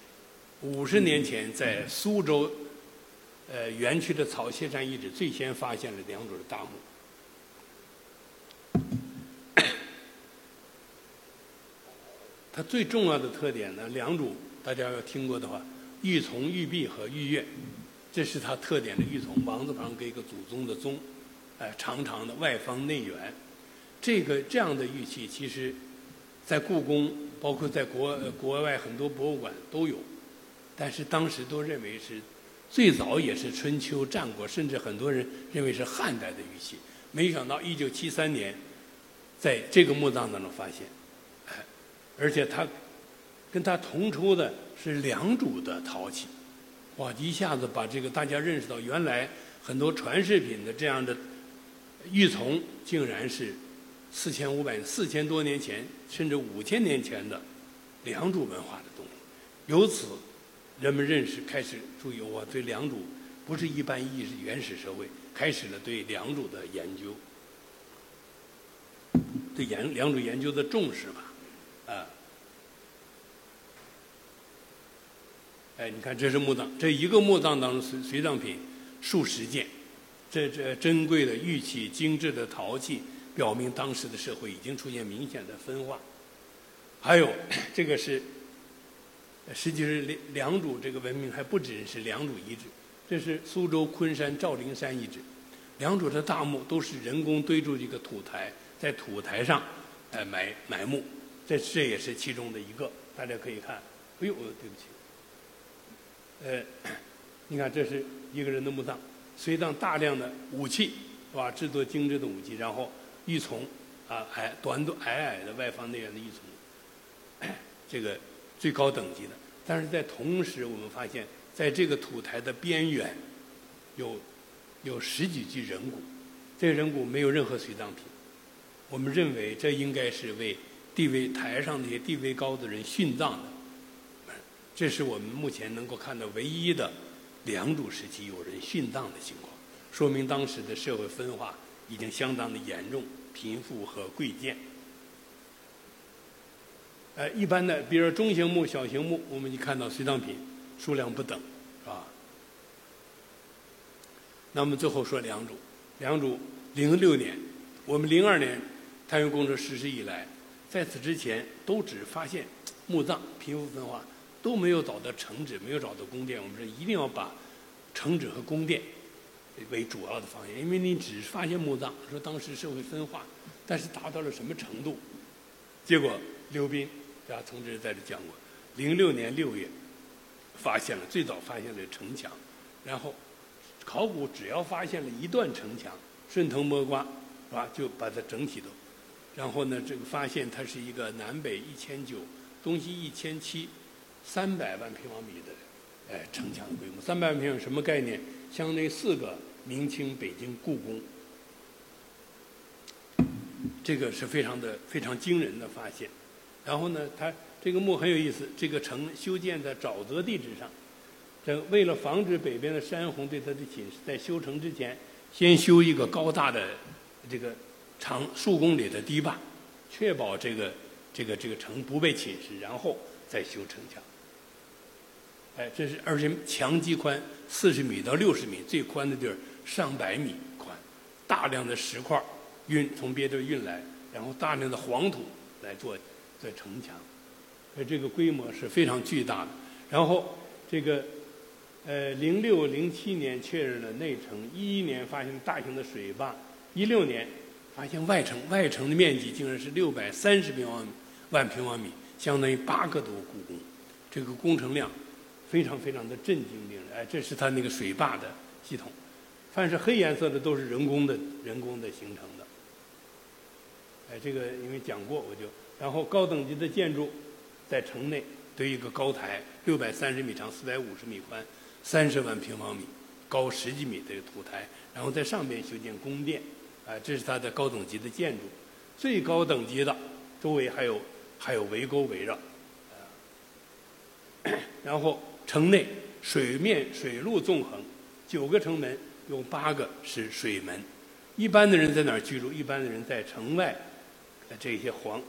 五十年前在苏州，呃，园区的草榭山遗址最先发现了良渚的大墓。它最重要的特点呢，良渚大家要听过的话，玉琮、玉璧和玉钺，这是它特点的玉琮，王字旁给一个祖宗的宗，哎，长长的外方内圆，这个这样的玉器，其实，在故宫。包括在国国外很多博物馆都有，但是当时都认为是最早也是春秋战国，甚至很多人认为是汉代的玉器。没想到一九七三年，在这个墓葬当中发现，而且他跟他同出的是良渚的陶器，哇！一下子把这个大家认识到，原来很多传世品的这样的玉琮，竟然是四千五百、四千多年前，甚至五千年前的良渚文化的东西。由此，人们认识开始注意，我对良渚不是一般意义原始社会，开始了对良渚的研究，对研良渚研究的重视吧，啊。哎，你看，这是墓葬，这一个墓葬当中随随葬品数十件，这这珍贵的玉器、精致的陶器，表明当时的社会已经出现明显的分化。还有，这个是，实际是良良渚这个文明还不只是良渚遗址，这是苏州昆山赵灵山遗址，良渚的大墓都是人工堆筑一个土台，在土台上，哎埋埋墓，这这也是其中的一个，大家可以看。哎呦，对不起。呃，你看，这是一个人的墓葬，随葬大量的武器，是吧？制作精致的武器，然后玉琮，啊，矮短短矮矮的外方内圆的玉琮，这个最高等级的。但是在同时，我们发现，在这个土台的边缘，有有十几具人骨，这个人骨没有任何随葬品。我们认为，这应该是为地位台上那些地位高的人殉葬的。这是我们目前能够看到唯一的良渚时期有人殉葬的情况，说明当时的社会分化已经相当的严重，贫富和贵贱。呃，一般的，比如说中型墓、小型墓，我们就看到随葬品数量不等，是吧？那么最后说良渚，良渚零六年，我们零二年太原工程实施以来，在此之前都只发现墓葬贫富分化。都没有找到城址，没有找到宫殿。我们说一定要把城址和宫殿为主要的方向，因为你只发现墓葬，说当时社会分化，但是达到了什么程度？结果刘斌啊，同志在这讲过，零六年六月发现了最早发现的城墙，然后考古只要发现了一段城墙，顺藤摸瓜，是吧？就把它整体都，然后呢，这个发现它是一个南北一千九，东西一千七。三百万平方米的，哎，城墙规模，三百万平方米什么概念？相当于四个明清北京故宫，这个是非常的非常惊人的发现。然后呢，它这个墓很有意思，这个城修建在沼泽地质上，这为了防止北边的山洪对它的侵蚀，在修城之前，先修一个高大的这个长数公里的堤坝，确保这个这个这个城不被侵蚀，然后再修城墙。哎，这是而且墙基宽四十米到六十米，最宽的地儿上百米宽，大量的石块运从别地运来，然后大量的黄土来做做城墙，呃这个规模是非常巨大的。然后这个呃，零六零七年确认了内城，一一年发现大型的水坝，一六年发现外城，外城的面积竟然是六百三十平方万平方米，相当于八个多故宫，这个工程量。非常非常的震惊病人，哎，这是它那个水坝的系统，凡是黑颜色的都是人工的，人工的形成的。哎，这个因为讲过，我就然后高等级的建筑，在城内堆一个高台，六百三十米长，四百五十米宽，三十万平方米，高十几米的土台，然后在上面修建宫殿，哎，这是它的高等级的建筑，最高等级的周围还有还有围沟围绕，然后。城内水面水陆纵横，九个城门有八个是水门。一般的人在哪儿居住？一般的人在城外，呃这些黄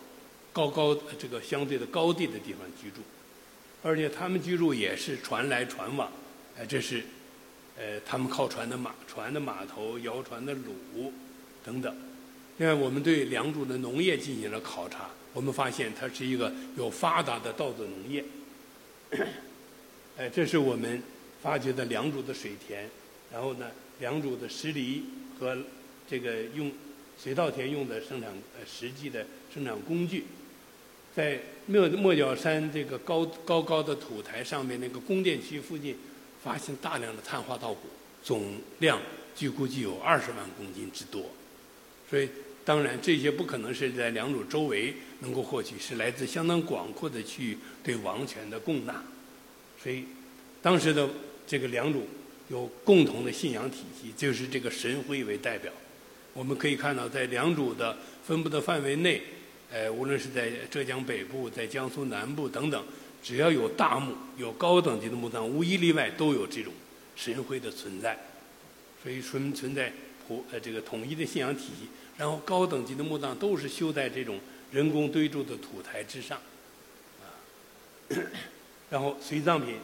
高高这个相对的高地的地方居住，而且他们居住也是船来船往。哎，这是呃他们靠船的马船的码头、摇船的橹等等。另外，我们对良渚的农业进行了考察，我们发现它是一个有发达的稻作农业。哎，这是我们发掘的良渚的水田，然后呢，良渚的石犁和这个用水稻田用的生产呃实际的生产工具，在莫莫角山这个高高高的土台上面那个宫殿区附近，发现大量的碳化稻谷，总量据估计有二十万公斤之多，所以当然，这些不可能是在良渚周围能够获取，是来自相当广阔的区域对王权的供纳。所以，当时的这个良渚有共同的信仰体系，就是这个神徽为代表。我们可以看到，在良渚的分布的范围内，呃，无论是在浙江北部、在江苏南部等等，只要有大墓、有高等级的墓葬，无一例外都有这种神徽的存在。所以存存在普呃这个统一的信仰体系。然后高等级的墓葬都是修在这种人工堆筑的土台之上，啊，然后随葬品，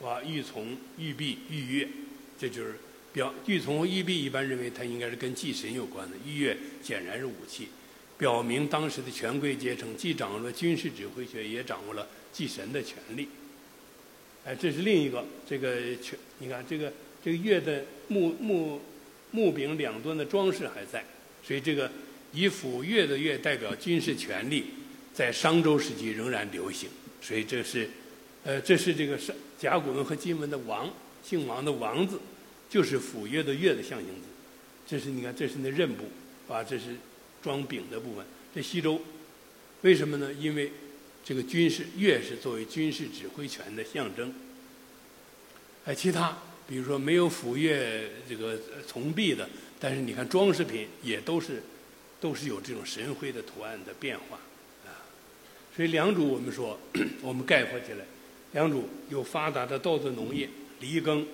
哇，玉琮、玉璧、玉钺，这就是表玉琮和玉璧一般认为它应该是跟祭神有关的，玉钺显然是武器，表明当时的权贵阶层既掌握了军事指挥权，也掌握了祭神的权利。哎，这是另一个这个权，你看这个这个钺的木木木柄两端的装饰还在。所以，这个以斧钺的钺代表军事权力，在商周时期仍然流行。所以，这是，呃，这是这个是甲骨文和金文的王，姓王的王字，就是斧钺的钺的象形字。这是你看，这是那刃部，啊，这是装柄的部分。这西周，为什么呢？因为这个军事钺是作为军事指挥权的象征。哎，其他比如说没有斧钺这个从璧的。但是你看装饰品也都是，都是有这种神徽的图案的变化，啊，所以良渚我们说，我们概括起来，良渚有发达的稻作农业，犁耕，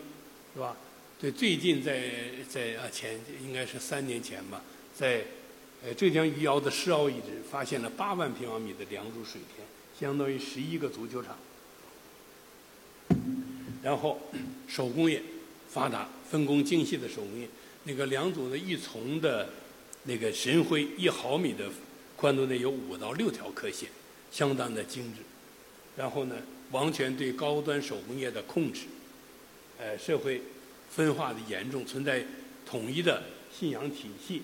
是吧？对，最近在在啊前应该是三年前吧，在呃浙江余姚的石坳遗址发现了八万平方米的良渚水田，相当于十一个足球场。然后手工业发达，分工精细的手工业。那个良渚的一丛的，那个神徽一毫米的宽度内有五到六条刻线，相当的精致。然后呢，王权对高端手工业的控制，呃，社会分化的严重，存在统一的信仰体系，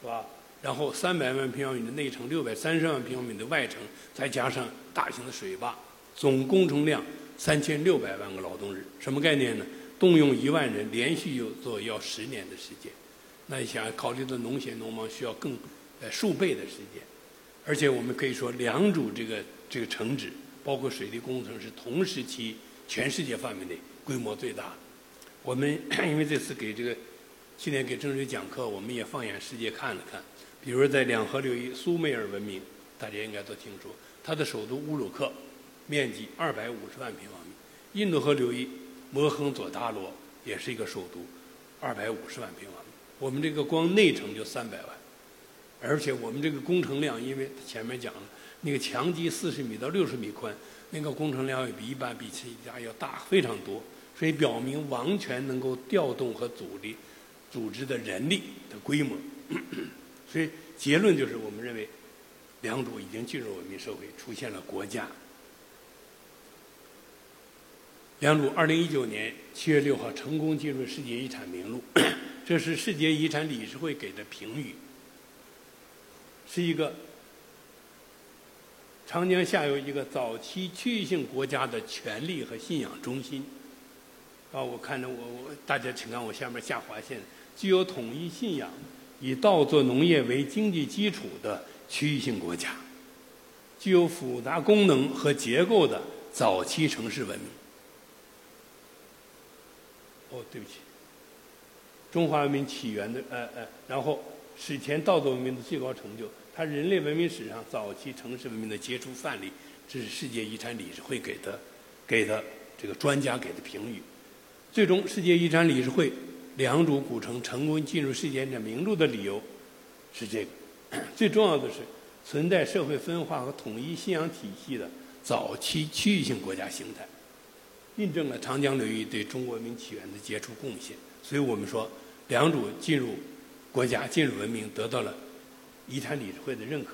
是吧？然后三百万平方米的内城，六百三十万平方米的外城，再加上大型的水坝，总工程量三千六百万个劳动日，什么概念呢？动用一万人连续有做要十年的时间，那你想考虑到农闲农忙需要更呃数倍的时间，而且我们可以说良渚这个这个城址包括水利工程是同时期全世界范围内规模最大。我们 因为这次给这个去年给郑水讲课，我们也放眼世界看了看，比如在两河流域苏美尔文明，大家应该都听说，它的首都乌鲁克面积二百五十万平方米，印度河流域。摩亨佐达罗也是一个首都，二百五十万平方米。我们这个光内城就三百万，而且我们这个工程量，因为前面讲了，那个墙基四十米到六十米宽，那个工程量要比一般比其他要大非常多，所以表明王权能够调动和组织组织的人力的规模。所以结论就是，我们认为良渚已经进入文明社会，出现了国家。良渚二零一九年七月六号成功进入世界遗产名录，这是世界遗产理事会给的评语，是一个长江下游一个早期区域性国家的权力和信仰中心。啊，我看着我我大家请看我下面下划线，具有统一信仰、以稻作农业为经济基础的区域性国家，具有复杂功能和结构的早期城市文明。哦，对不起。中华文明起源的，呃呃，然后史前稻作文明的最高成就，它人类文明史上早期城市文明的杰出范例，这是世界遗产理事会给的，给的这个专家给的评语。最终，世界遗产理事会良渚古城成功进入世界遗产名录的理由是这个。最重要的是，存在社会分化和统一信仰体系的早期区域性国家形态。印证了长江流域对中国文明起源的杰出贡献，所以我们说，良渚进入国家、进入文明，得到了遗产理事会的认可。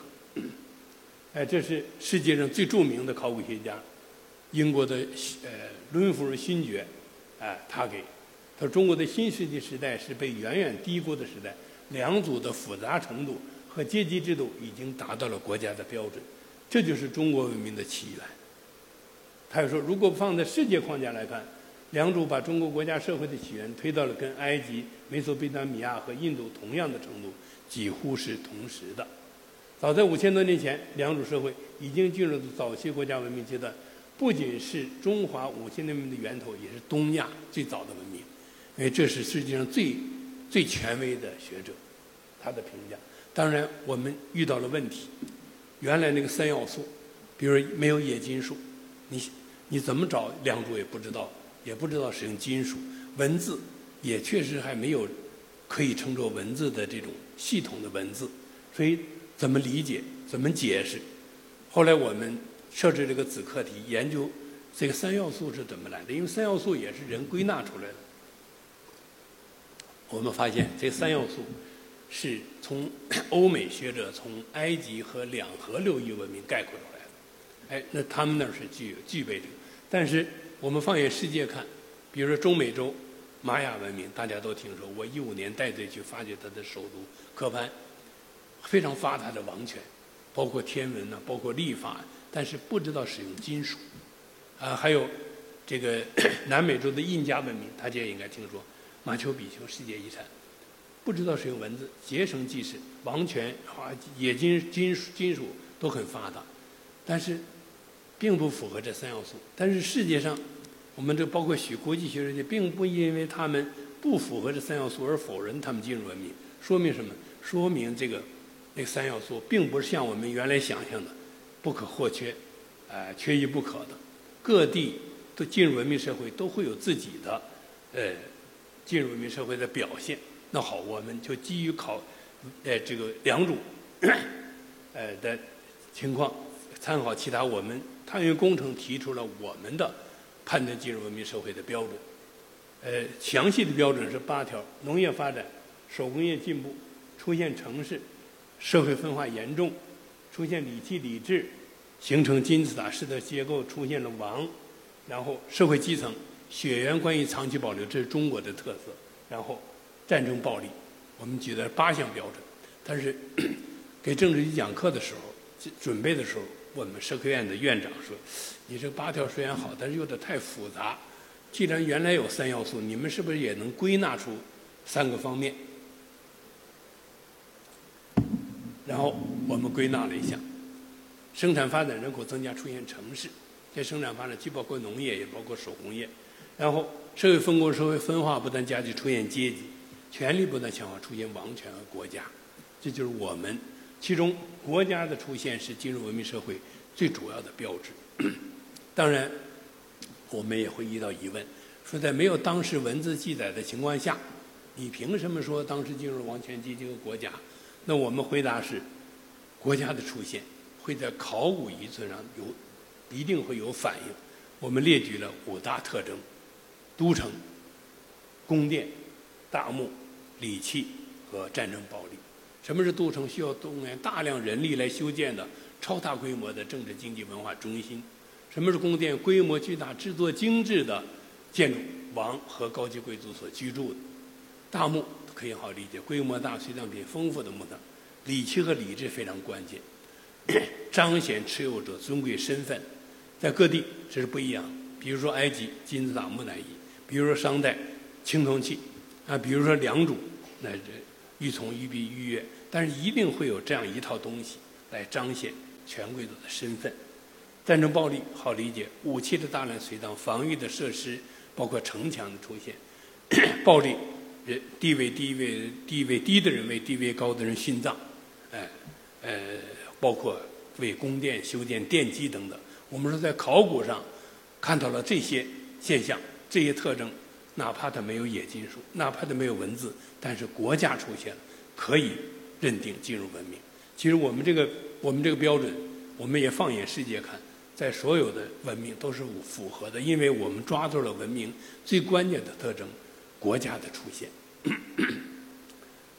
哎，这是世界上最著名的考古学家，英国的呃伦弗尔勋爵，哎，他给他说，中国的新世纪时代是被远远低估的时代，良渚的复杂程度和阶级制度已经达到了国家的标准，这就是中国文明的起源。他又说，如果放在世界框架来看，良渚把中国国家社会的起源推到了跟埃及、美索不达米亚和印度同样的程度，几乎是同时的。早在五千多年前，良渚社会已经进入了早期国家文明阶段，不仅是中华五千年的源头，也是东亚最早的文明。因为这是世界上最最权威的学者他的评价。当然，我们遇到了问题。原来那个三要素，比如没有冶金术，你你怎么找良渚也不知道，也不知道使用金属。文字也确实还没有可以称作文字的这种系统的文字，所以怎么理解、怎么解释？后来我们设置这个子课题，研究这个三要素是怎么来的，因为三要素也是人归纳出来的。我们发现这三要素。是从欧美学者从埃及和两河流域文明概括出来的，哎，那他们那儿是具有具备这个。但是我们放眼世界看，比如说中美洲玛雅文明，大家都听说。我一五年带队去发掘它的首都科潘，非常发达的王权，包括天文呢，包括历法，但是不知道使用金属。啊，还有这个 南美洲的印加文明，大家也应该听说，马丘比丘世界遗产。不知道使用文字，结绳记事，王权啊，冶金、金属、金属都很发达，但是并不符合这三要素。但是世界上，我们这包括许国际学者界，并不因为他们不符合这三要素而否认他们进入文明。说明什么？说明这个那三要素并不是像我们原来想象的不可或缺，呃，缺一不可的。各地都进入文明社会都会有自己的呃进入文明社会的表现。那好，我们就基于考，呃，这个两种，呃的情况，参考其他我们探月工程提出了我们的判断进入文明社会的标准，呃，详细的标准是八条：农业发展、手工业进步、出现城市、社会分化严重、出现礼器礼制、形成金字塔式的结构、出现了王，然后社会基层血缘关系长期保留，这是中国的特色，然后。战争暴力，我们举的八项标准，但是 给政治局讲课的时候，准备的时候，我们社科院的院长说：“你这八条虽然好，但是有点太复杂。既然原来有三要素，你们是不是也能归纳出三个方面？”然后我们归纳了一下：生产发展、人口增加、出现城市。这生产发展既包括农业，也包括手工业。然后社会分工、社会分化不断加剧，出现阶级。权力不断强化，出现王权和国家，这就是我们其中国家的出现是进入文明社会最主要的标志。当然，我们也会遇到疑问：说在没有当时文字记载的情况下，你凭什么说当时进入王权阶级和国家？那我们回答是：国家的出现会在考古遗存上有一定会有反应。我们列举了五大特征：都城、宫殿、大墓。礼器和战争暴力，什么是都城？需要动员大量人力来修建的超大规模的政治、经济、文化中心。什么是宫殿？规模巨大、制作精致的建筑，王和高级贵族所居住的。大墓可以好理解，规模大、随葬品丰富的墓葬。礼器和礼制非常关键，彰显持有者尊贵身份，在各地这是不一样。比如说埃及金字塔木乃伊，比如说商代青铜器，啊，比如说良渚。那这欲从欲必欲悦，但是一定会有这样一套东西来彰显权贵族的身份。战争暴力好理解，武器的大量随葬，防御的设施，包括城墙的出现，暴力，人地位低位地位低的人为地位高的人殉葬，哎，呃，包括为宫殿修建奠基等等。我们说在考古上看到了这些现象，这些特征。哪怕它没有冶金术，哪怕它没有文字，但是国家出现了，可以认定进入文明。其实我们这个我们这个标准，我们也放眼世界看，在所有的文明都是符合的，因为我们抓住了文明最关键的特征——国家的出现。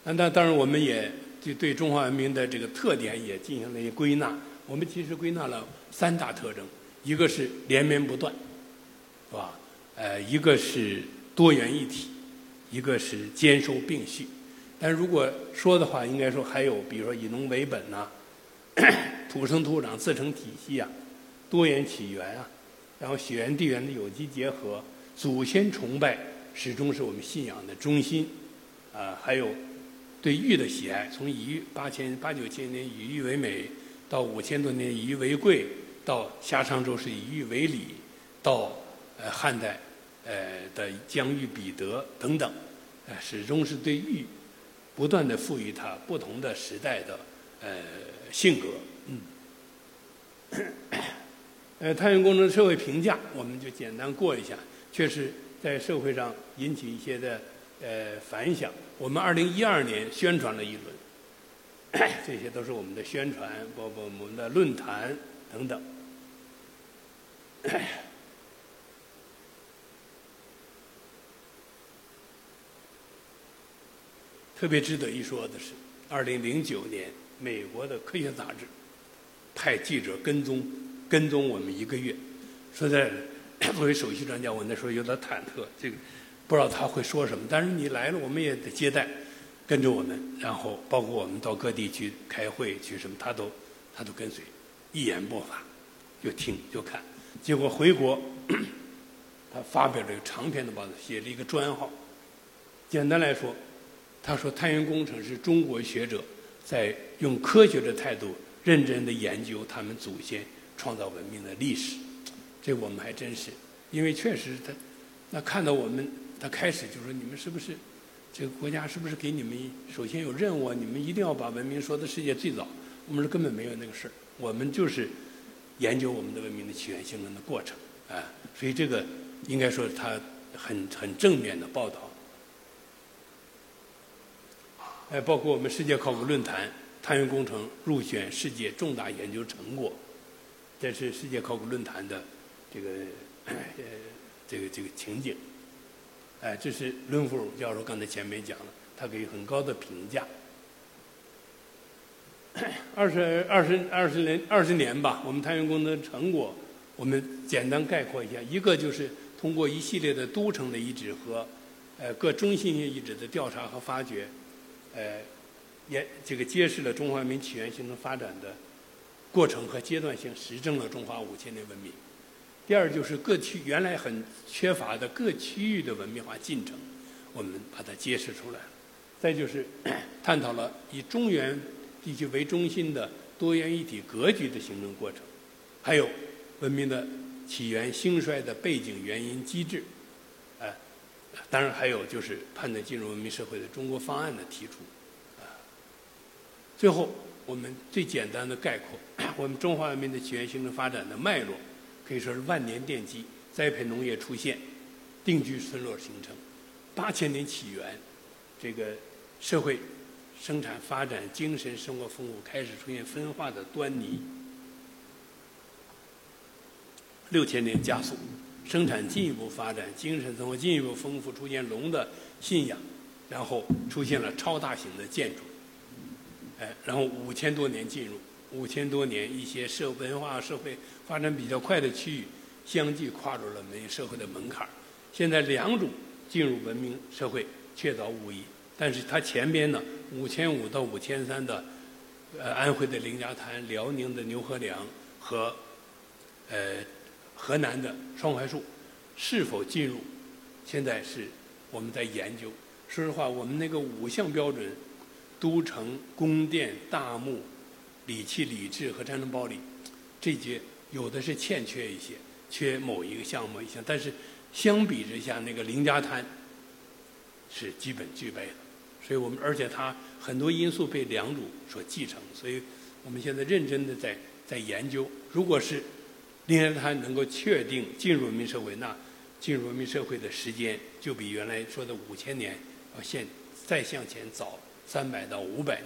那那当然，我们也就对中华文明的这个特点也进行了一些归纳。我们其实归纳了三大特征：一个是连绵不断，是吧？呃，一个是。多元一体，一个是兼收并蓄，但如果说的话，应该说还有，比如说以农为本呐，土生土长自成体系啊，多元起源啊，然后血缘地缘的有机结合，祖先崇拜始终是我们信仰的中心，啊，还有对玉的喜爱，从以玉八千八九千年以玉为美，到五千多年以玉为贵，到夏商周是以玉为礼，到呃汉代呃的疆域彼得等等，呃始终是对玉不断的赋予它不同的时代的呃性格，嗯。呃，太阳工程社会评价，我们就简单过一下，确实在社会上引起一些的呃反响。我们二零一二年宣传了一轮，这些都是我们的宣传，包括我们的论坛等等。特别值得一说的是，二零零九年，美国的科学杂志派记者跟踪。跟踪我们一个月，说在 作为首席专家，我那时候有点忐忑，这个不知道他会说什么。但是你来了，我们也得接待，跟着我们，然后包括我们到各地去开会去什么，他都他都跟随，一言不发，就听就看。结果回国，他发表了一个长篇的报道，写了一个专号。简单来说，他说太原工程是中国学者在用科学的态度认真的研究他们祖先。创造文明的历史，这我们还真是，因为确实他，那看到我们，他开始就说你们是不是这个国家是不是给你们首先有任务，你们一定要把文明说的世界最早。我们是根本没有那个事儿，我们就是研究我们的文明的起源形成的过程啊。所以这个应该说他很很正面的报道。哎，包括我们世界考古论坛，探月工程入选世界重大研究成果。这是世界考古论坛的这个 呃这个这个情景，哎，这是伦福尔教授刚才前面讲了，他给很高的评价。二十二十二十年二十年吧，我们太阳宫的成果，我们简单概括一下：一个就是通过一系列的都城的遗址和呃各中心性遗址的调查和发掘，呃，也这个揭示了中华文明起源形成发展的。过程和阶段性实证了中华五千年文明。第二就是各区原来很缺乏的各区域的文明化进程，我们把它揭示出来了。再就是 探讨了以中原地区为中心的多元一体格局的形成过程，还有文明的起源兴衰的背景原因机制。呃，当然还有就是判断进入文明社会的中国方案的提出。啊，最后。我们最简单的概括，我们中华文明的起源形成发展的脉络，可以说是万年奠基，栽培农业出现，定居村落形成，八千年起源，这个社会生产发展、精神生活丰富，开始出现分化的端倪。六千年加速，生产进一步发展，精神生活进一步丰富，出现龙的信仰，然后出现了超大型的建筑。然后五千多年进入，五千多年一些社文化社会发展比较快的区域，相继跨入了文明社会的门槛现在良渚进入文明社会确凿无疑，但是它前边呢，五千五到五千三的，呃，安徽的凌家滩、辽宁的牛河梁和，呃，河南的双槐树，是否进入？现在是我们在研究。说实话，我们那个五项标准。都城、宫殿、大墓、礼器、礼制和战争暴力，这些有的是欠缺一些，缺某一个项目一项，但是相比之下，那个凌家滩是基本具备的。所以我们而且它很多因素被良渚所继承，所以我们现在认真的在在研究。如果是凌家滩能够确定进入文明社会，那进入文明社会的时间就比原来说的五千年要现再向前早。三百到五百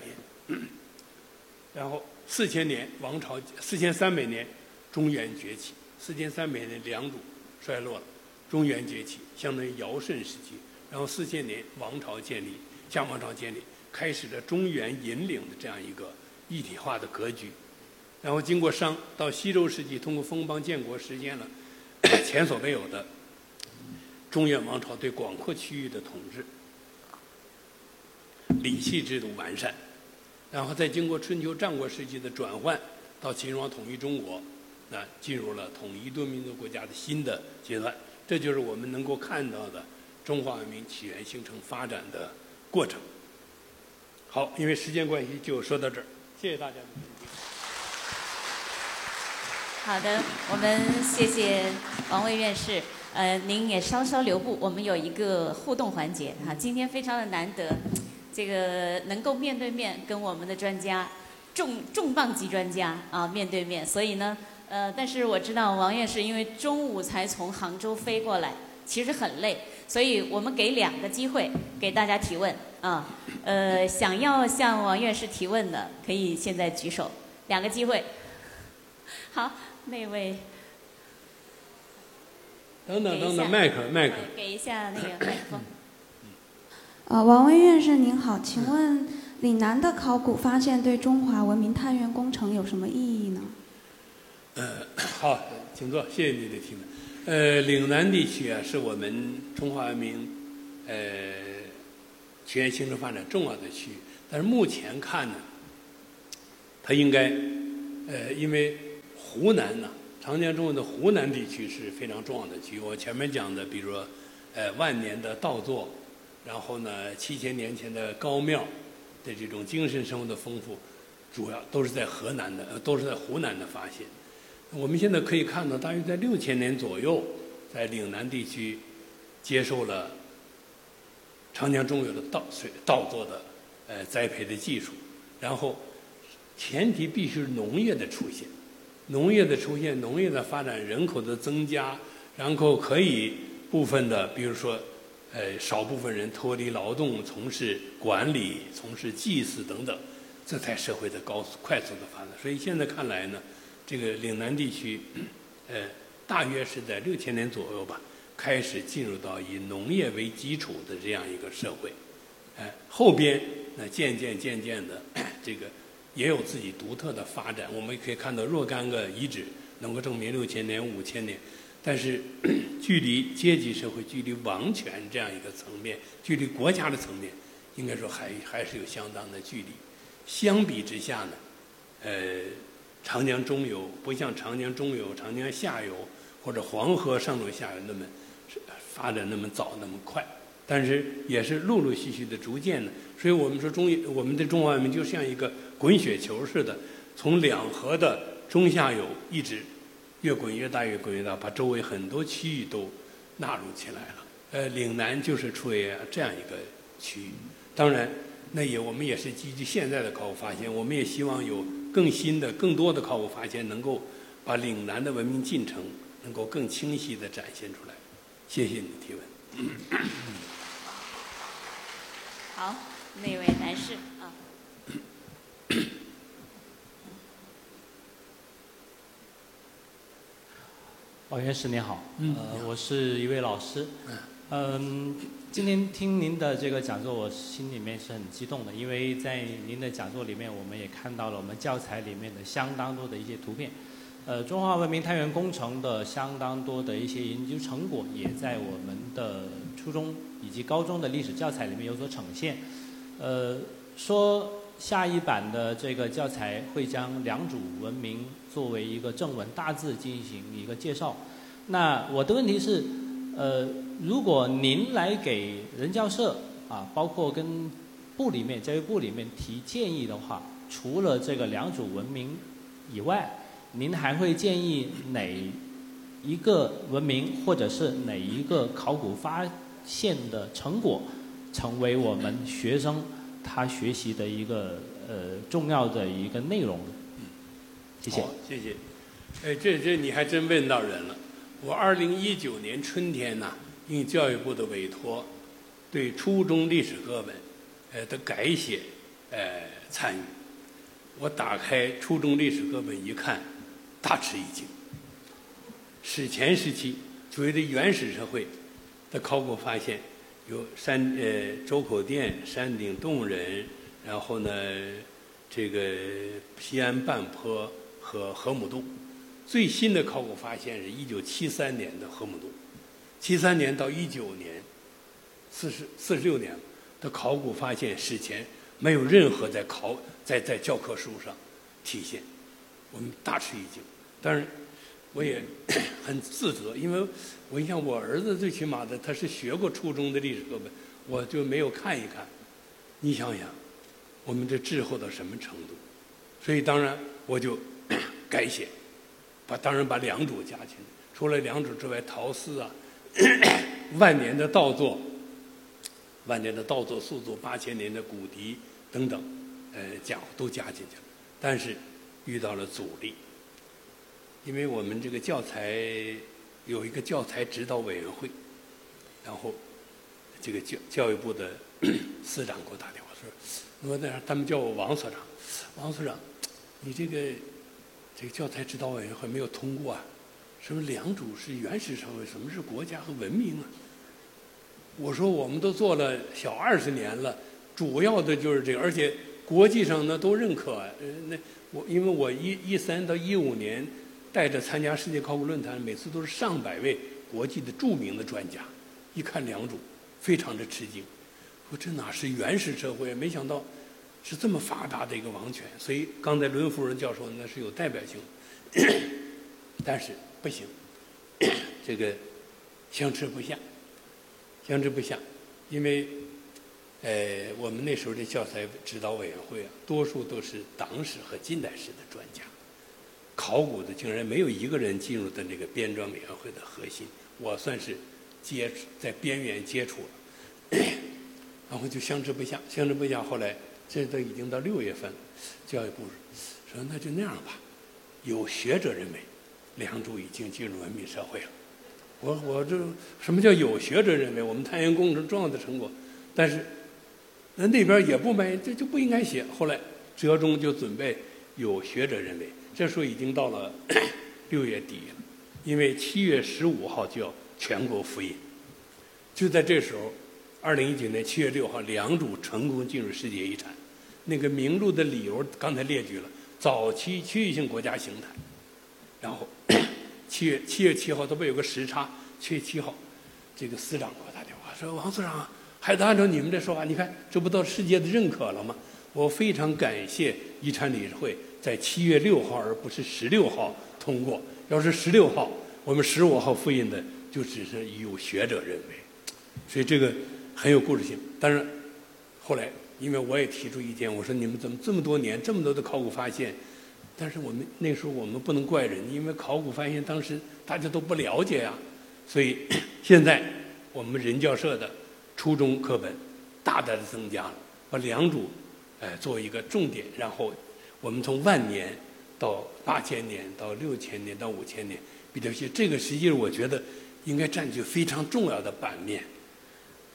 年，然后四千年王朝，四千三百年中原崛起，四千三百年良渚衰落了，中原崛起，相当于尧舜时期，然后四千年王朝建立，夏王朝建立，开始了中原引领的这样一个一体化的格局，然后经过商到西周时期，通过封邦建国实现了 前所未有的中原王朝对广阔区域的统治。礼器制度完善，然后再经过春秋战国时期的转换，到秦始皇统一中国，那进入了统一多民族国家的新的阶段。这就是我们能够看到的中华文明起源、形成、发展的过程。好，因为时间关系，就说到这儿。谢谢大家。好的，我们谢谢王卫院士。呃，您也稍稍留步，我们有一个互动环节哈。今天非常的难得，这个能够面对面跟我们的专家，重重磅级专家啊面对面。所以呢，呃，但是我知道王院士因为中午才从杭州飞过来，其实很累，所以我们给两个机会给大家提问啊。呃，想要向王院士提问的，可以现在举手，两个机会。好。那位，等等等等，麦克麦克，给一下那个麦克风。呃，王威院士您好，请问岭南的考古发现对中华文明探源工程有什么意义呢？呃，好，请坐，谢谢你的提问。呃，岭南地区啊，是我们中华文明呃起源、形成、发展重要的区域，但是目前看呢，它应该呃，因为。湖南呢，长江中游的湖南地区是非常重要的区域。我前面讲的，比如说，呃，万年的稻作，然后呢，七千年前的高庙的这种精神生活的丰富，主要都是在河南的，呃，都是在湖南的发现。我们现在可以看到，大约在六千年左右，在岭南地区接受了长江中游的稻水稻作的呃栽培的技术，然后前提必须是农业的出现。农业的出现，农业的发展，人口的增加，然后可以部分的，比如说，呃，少部分人脱离劳动，从事管理，从事祭祀等等，这才社会的高速快速的发展。所以现在看来呢，这个岭南地区，呃，大约是在六千年左右吧，开始进入到以农业为基础的这样一个社会，哎，后边那渐渐渐渐的这个。也有自己独特的发展，我们可以看到若干个遗址能够证明六千年、五千年，但是 距离阶级社会、距离王权这样一个层面、距离国家的层面，应该说还还是有相当的距离。相比之下呢，呃，长江中游不像长江中游、长江下游或者黄河上游、下游那么发展那么早、那么快。但是也是陆陆续续的、逐渐的，所以我们说中我们的中华文明就像一个滚雪球似的，从两河的中下游一直越滚越大、越滚越大，把周围很多区域都纳入起来了。呃，岭南就是处于这样一个区域。当然，那也我们也是基于现在的考古发现，我们也希望有更新的、更多的考古发现，能够把岭南的文明进程能够更清晰的展现出来。谢谢你的提问。好，那位男士啊。王院士您好，呃，我是一位老师，嗯，今天听您的这个讲座，我心里面是很激动的，因为在您的讲座里面，我们也看到了我们教材里面的相当多的一些图片，呃，中华文明探源工程的相当多的一些研究成果，也在我们的初中。以及高中的历史教材里面有所呈现，呃，说下一版的这个教材会将良渚文明作为一个正文大字进行一个介绍。那我的问题是，呃，如果您来给人教社啊，包括跟部里面教育部里面提建议的话，除了这个良渚文明以外，您还会建议哪一个文明，或者是哪一个考古发？现的成果，成为我们学生他学习的一个呃重要的一个内容。谢谢。谢谢。哎，这这你还真问到人了。我二零一九年春天呢，应教育部的委托，对初中历史课本，呃的改写，呃参与。我打开初中历史课本一看，大吃一惊。史前时期，所谓的原始社会。的考古发现有山呃周口店、山顶洞人，然后呢，这个西安半坡和河姆渡。最新的考古发现是一九七三年的河姆渡，七三年到一九年，四十四十六年的考古发现史前没有任何在考在在教科书上体现，我们大吃一惊。当然。我也 很自责，因为我想我儿子最起码的他是学过初中的历史课本，我就没有看一看。你想想，我们这滞后到什么程度？所以当然我就改写，把当然把良渚加进去。除了良渚之外，陶寺啊，万年的稻作，万年的稻作、宿作、八千年的古笛等等，呃，加都加进去了。但是遇到了阻力，因为我们这个教材有一个教材指导委员会，然后这个教教育部的 司长给我打电话说，我在他们叫我王所长，王所长。你这个这个教材指导委员会没有通过啊？什么良渚是原始社会？什么是国家和文明啊？我说我们都做了小二十年了，主要的就是这个，而且国际上呢都认可。呃，那我因为我一一三到一五年带着参加世界考古论坛，每次都是上百位国际的著名的专家，一看良渚，非常的吃惊，说这哪是原始社会？没想到。是这么发达的一个王权，所以刚才伦夫人教授那是有代表性，但是不行，这个相持不下，相持不下，因为呃我们那时候的教材指导委员会啊，多数都是党史和近代史的专家，考古的竟然没有一个人进入的那个编专委员会的核心，我算是接触在边缘接触了，然后就相持不下，相持不下，后来。这都已经到六月份了，教育部说那就那样吧。有学者认为，良渚已经进入文明社会了。我我这什么叫有学者认为？我们探源工程重要的成果，但是那那边也不买，这就不应该写。后来折中就准备有学者认为，这时候已经到了 六月底了，因为七月十五号就要全国复印，就在这时候。二零一九年七月六号，良渚成功进入世界遗产。那个名录的理由刚才列举了，早期区域性国家形态。然后 七月七月七号，这不有个时差？七月七号，这个司长给我打电话说：“王司长，还得按照你们的说法，你看这不到世界的认可了吗？”我非常感谢遗产理事会在七月六号而不是十六号通过。要是十六号，我们十五号复印的就只是有学者认为，所以这个。很有故事性，但是后来因为我也提出意见，我说你们怎么这么多年这么多的考古发现，但是我们那时候我们不能怪人，因为考古发现当时大家都不了解呀，所以 现在我们人教社的初中课本大大的增加了，把良渚哎作为一个重点，然后我们从万年到八千年到六千年到五千年比较细，这个实际上我觉得应该占据非常重要的版面。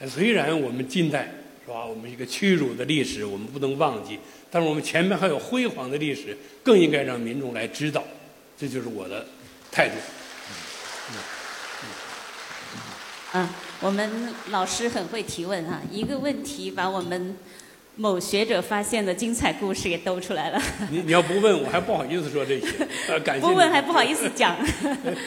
虽然我们近代是吧，我们一个屈辱的历史，我们不能忘记，但是我们前面还有辉煌的历史，更应该让民众来知道，这就是我的态度。嗯我们老师很会提问啊，一个问题把我们某学者发现的精彩故事给兜出来了。你你要不问我还不好意思说这些，呃，感谢。不问还不好意思讲。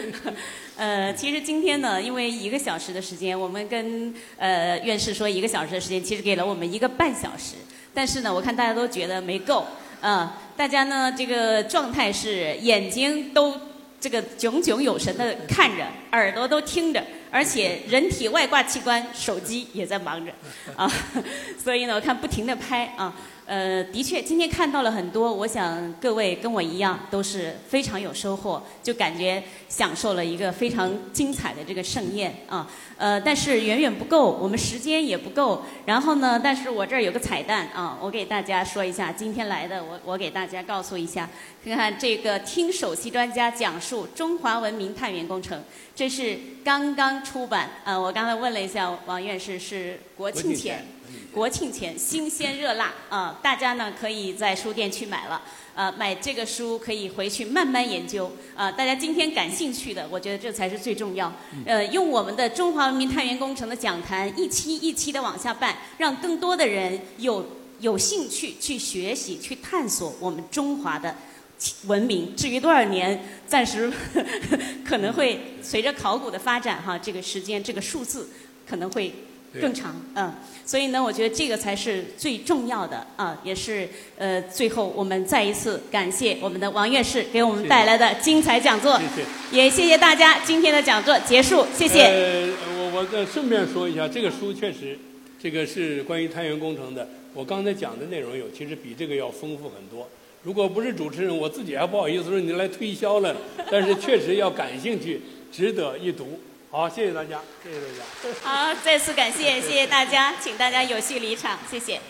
呃，其实今天呢，因为一个小时的时间，我们跟呃院士说一个小时的时间，其实给了我们一个半小时。但是呢，我看大家都觉得没够，嗯，大家呢这个状态是眼睛都这个炯炯有神的看着，耳朵都听着，而且人体外挂器官手机也在忙着，啊，所以呢，我看不停的拍啊。呃，的确，今天看到了很多。我想各位跟我一样都是非常有收获，就感觉享受了一个非常精彩的这个盛宴啊。呃，但是远远不够，我们时间也不够。然后呢，但是我这儿有个彩蛋啊，我给大家说一下，今天来的我我给大家告诉一下，看看这个听首席专家讲述中华文明探源工程，这是刚刚出版啊。我刚才问了一下王院士，是国庆前。国庆前新鲜热辣啊！大家呢可以在书店去买了，呃，买这个书可以回去慢慢研究啊。大家今天感兴趣的，我觉得这才是最重要。呃，用我们的中华文明探源工程的讲坛一期一期的往下办，让更多的人有有兴趣去学习、去探索我们中华的文明。至于多少年，暂时 可能会随着考古的发展哈，这个时间这个数字可能会。更长，嗯，所以呢，我觉得这个才是最重要的啊，也是呃，最后我们再一次感谢我们的王院士给我们带来的精彩讲座，谢谢，也谢谢大家，今天的讲座结束，谢谢。呃，我我再顺便说一下，这个书确实，这个是关于太原工程的。我刚才讲的内容有，其实比这个要丰富很多。如果不是主持人，我自己还不好意思说你来推销了。但是确实要感兴趣，值得一读。好，谢谢大家，谢谢大家。好，再次感谢，谢谢大家，请大家有序离场，谢谢。